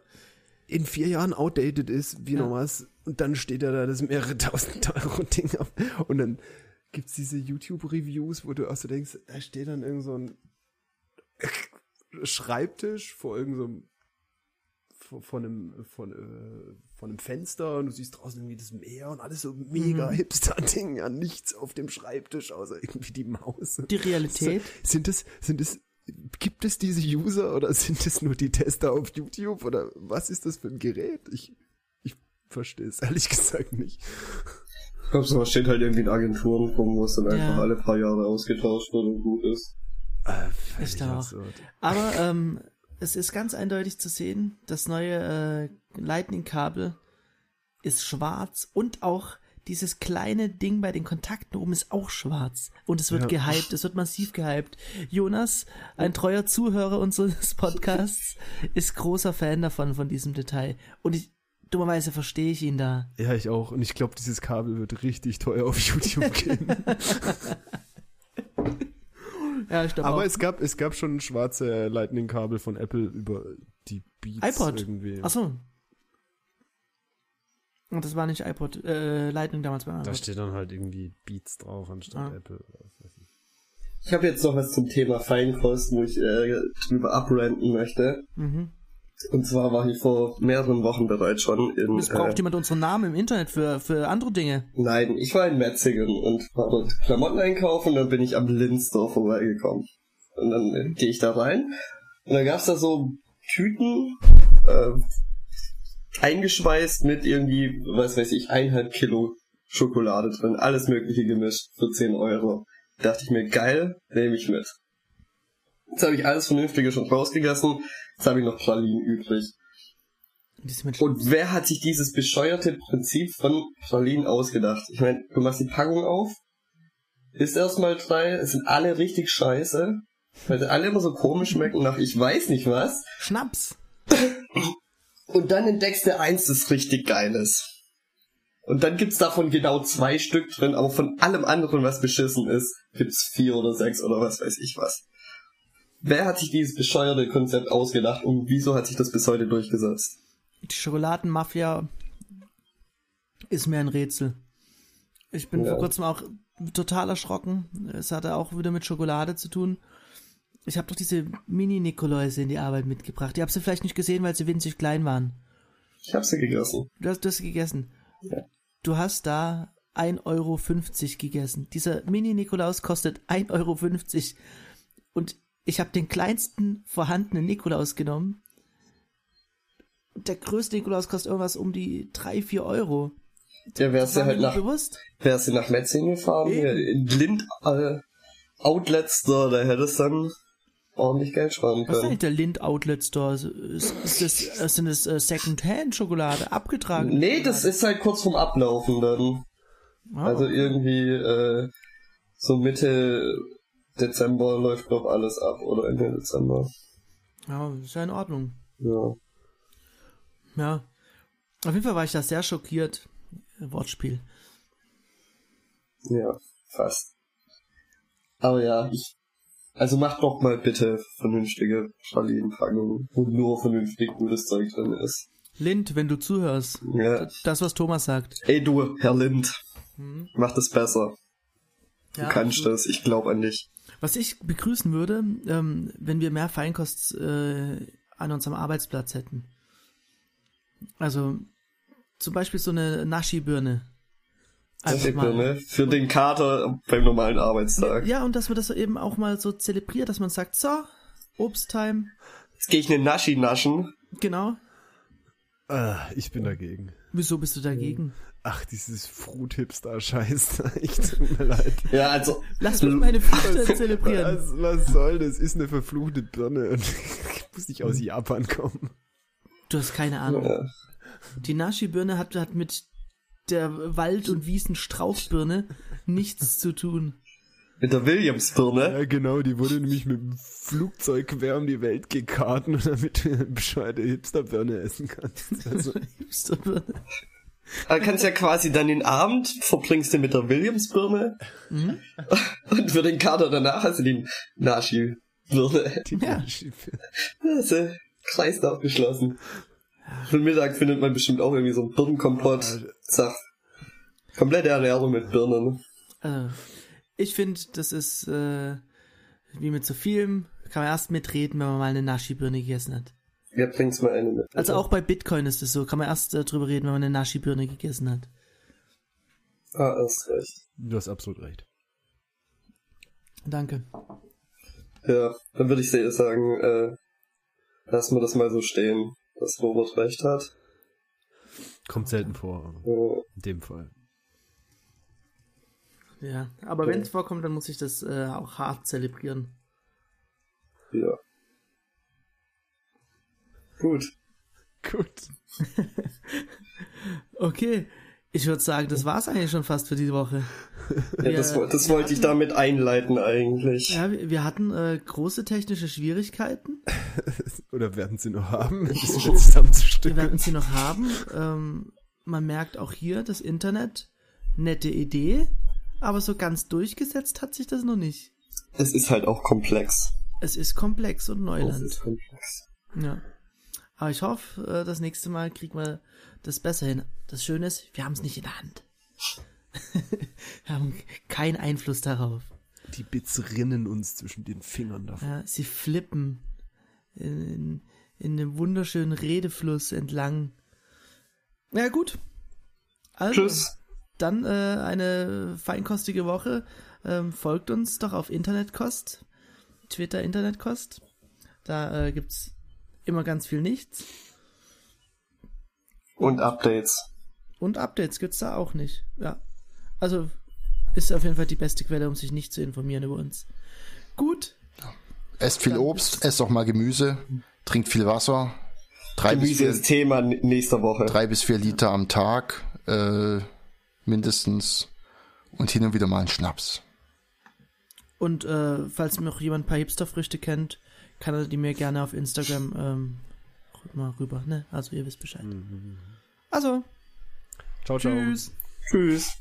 in vier Jahren outdated ist, wie ja. normals, und dann steht er da das mehrere tausend Euro Ding ab. Und dann gibt's diese YouTube-Reviews, wo du auch so denkst, da steht dann irgend so ein Schreibtisch vor irgendeinem so von einem von, äh, von einem Fenster und du siehst draußen irgendwie das Meer und alles so mega mhm. Hipster-Ding, ja, nichts auf dem Schreibtisch, außer irgendwie die Maus. Die Realität? Sind es, sind es, gibt es diese User oder sind es nur die Tester auf YouTube oder was ist das für ein Gerät? Ich, ich verstehe es ehrlich gesagt nicht. Ich glaube, sowas steht halt irgendwie in Agenturen rum, wo es dann ja. einfach alle paar Jahre ausgetauscht wird und gut ist. Äh, ist auch. Aber ähm, es ist ganz eindeutig zu sehen, das neue äh, Lightning-Kabel ist schwarz und auch dieses kleine Ding bei den Kontakten oben ist auch schwarz. Und es wird ja. gehypt, es wird massiv gehypt. Jonas, ein treuer Zuhörer unseres Podcasts, ist großer Fan davon, von diesem Detail. Und ich, dummerweise verstehe ich ihn da. Ja, ich auch. Und ich glaube, dieses Kabel wird richtig teuer auf YouTube gehen. ja, ich Aber auch. es gab, es gab schon schwarze Lightning-Kabel von Apple über die Beats iPod. irgendwie. Achso. Und das war nicht iPod, äh, Lightning damals bei iPod. Da steht dann halt irgendwie Beats drauf anstatt ah. Apple. Ich habe jetzt noch was zum Thema Feinkost, wo ich äh, drüber abrenten möchte. Mhm. Und zwar war ich vor mehreren Wochen bereits schon in. Missbraucht äh, jemand unseren Namen im Internet für, für andere Dinge? Nein, ich war in Metzingen und war dort Klamotten einkaufen und dann bin ich am Linzdorf vorbeigekommen. Und dann äh, gehe ich da rein und dann gab's da so Tüten, äh, eingeschweißt mit irgendwie, was weiß ich, eineinhalb Kilo Schokolade drin, alles mögliche gemischt für 10 Euro. Da dachte ich mir, geil, nehme ich mit. Jetzt habe ich alles Vernünftige schon rausgegessen, jetzt habe ich noch Pralinen übrig. Und wer hat sich dieses bescheuerte Prinzip von Pralinen ausgedacht? Ich meine, du machst die Packung auf, isst erstmal drei, es sind alle richtig scheiße, weil sie alle immer so komisch schmecken nach ich weiß nicht was. Schnaps. Und dann entdeckst du eins, das richtig geil ist. Und dann gibt's davon genau zwei Stück drin, aber von allem anderen, was beschissen ist, gibt's vier oder sechs oder was weiß ich was. Wer hat sich dieses bescheuerte Konzept ausgedacht und wieso hat sich das bis heute durchgesetzt? Die Schokoladenmafia ist mir ein Rätsel. Ich bin ja. vor kurzem auch total erschrocken. Es hatte auch wieder mit Schokolade zu tun. Ich habe doch diese Mini-Nikoläuse in die Arbeit mitgebracht. Ihr habt sie vielleicht nicht gesehen, weil sie winzig klein waren. Ich habe sie gegessen. Du hast, du hast sie gegessen. Ja. Du hast da 1,50 Euro gegessen. Dieser Mini-Nikolaus kostet 1,50 Euro. Und ich habe den kleinsten vorhandenen Nikolaus genommen. Der größte Nikolaus kostet irgendwas um die 3, 4 Euro. Der wärst du halt nach, bewusst. wärst du nach Metzingen gefahren, in Lind, äh, Outlets da, da hättest du dann ordentlich Geld sparen können. Was ist eigentlich der Lind Outlet Store? Ist, ist das, äh, sind das äh, Second-Hand-Schokolade, abgetragen? Nee, Schokolade? das ist halt kurz vorm Ablaufen dann. Ah, also irgendwie äh, so Mitte Dezember läuft doch alles ab oder Ende Dezember. Ja, ist ja in Ordnung. Ja. Ja. Auf jeden Fall war ich da sehr schockiert. Wortspiel. Ja, fast. Aber ja, ich also macht doch mal bitte vernünftige Pralinenpackungen, wo nur vernünftig gutes Zeug drin ist. Lind, wenn du zuhörst. Ja. Das, was Thomas sagt. Ey du, Herr Lind. Hm? Mach das besser. Du ja, kannst absolut. das, ich glaube an dich. Was ich begrüßen würde, ähm, wenn wir mehr Feinkost äh, an unserem Arbeitsplatz hätten. Also zum Beispiel so eine Naschi-Birne. Ne? Für den Kater beim normalen Arbeitstag. Ja, und dass man das eben auch mal so zelebriert, dass man sagt, so, Obsttime. Jetzt gehe ich eine Naschi naschen. Genau. Ah, ich bin dagegen. Wieso bist du dagegen? Ach, dieses Fruit-Hipster-Scheiß. Ich tut mir leid. Ja, also. Lass mich meine Früchte zelebrieren. Was, was soll das? Ist eine verfluchte Birne und muss nicht aus Japan kommen. Du hast keine Ahnung. Ja. Die Nashi-Birne hat, hat mit der Wald- und Wiesen-Strauchbirne nichts zu tun. Mit der Williams-Birne? Ja, genau, die wurde nämlich mit dem Flugzeug quer um die Welt gekarten, damit du eine bescheide Hipsterbirne essen kannst. Also. Hipsterbirne. Da kannst ja quasi dann den Abend verbringst du mit der Williams-Birne mhm. und für den Kater danach hast du die Nashi-Birne. Die ja. Nashi-Birne. Das ist Kreislauf geschlossen. Für den Mittag findet man bestimmt auch irgendwie so einen Birnenkompott. Sag, komplette Ernährung mit Birnen. Also, ich finde, das ist äh, wie mit so vielem, kann man erst mitreden, wenn man mal eine Nashi-Birne gegessen hat. Ja, bringt's mal eine mit. Also auch bei Bitcoin ist es so, kann man erst äh, drüber reden, wenn man eine Nashi-Birne gegessen hat. Ah, hast recht. Du hast absolut recht. Danke. Ja, dann würde ich sagen, äh, lassen wir das mal so stehen dass Robert recht hat. Kommt selten vor. Ja. In dem Fall. Ja, aber okay. wenn es vorkommt, dann muss ich das äh, auch hart zelebrieren. Gut. Gut. okay. Ich würde sagen, das war's eigentlich schon fast für die Woche. ja, wir, das, das wollte hatten, ich damit einleiten eigentlich. Ja, wir, wir hatten äh, große technische Schwierigkeiten. Oder werden sie noch haben? wir werden sie noch haben. Ähm, man merkt auch hier das Internet, nette Idee, aber so ganz durchgesetzt hat sich das noch nicht. Es ist halt auch komplex. Es ist komplex und Neuland. Es ist komplex. Ja. Aber ich hoffe, äh, das nächste Mal kriegen wir das besser hin. Das Schöne ist, wir haben es nicht in der Hand. wir haben keinen Einfluss darauf. Die Bits rinnen uns zwischen den Fingern davon. Ja, sie flippen in, in, in einem wunderschönen Redefluss entlang. Ja, gut. Also, Tschüss. Dann äh, eine feinkostige Woche. Ähm, folgt uns doch auf Internetkost. Twitter Internetkost. Da äh, gibt's immer ganz viel nichts. Und Updates. Und Updates gibt's da auch nicht. Ja. Also ist auf jeden Fall die beste Quelle, um sich nicht zu informieren über uns. Gut. Esst viel Dann Obst, esst auch mal Gemüse, trinkt viel Wasser. Drei Gemüse vier, ist Thema nächster Woche. Drei bis vier Liter am Tag, äh, mindestens. Und hin und wieder mal einen Schnaps. Und äh, falls noch jemand ein paar Hipsterfrüchte kennt, kann er die mir gerne auf Instagram ähm, mal rüber, ne? Also ihr wisst Bescheid. Mhm. Also. Ciao, ciao. Tschüss. Tschüss.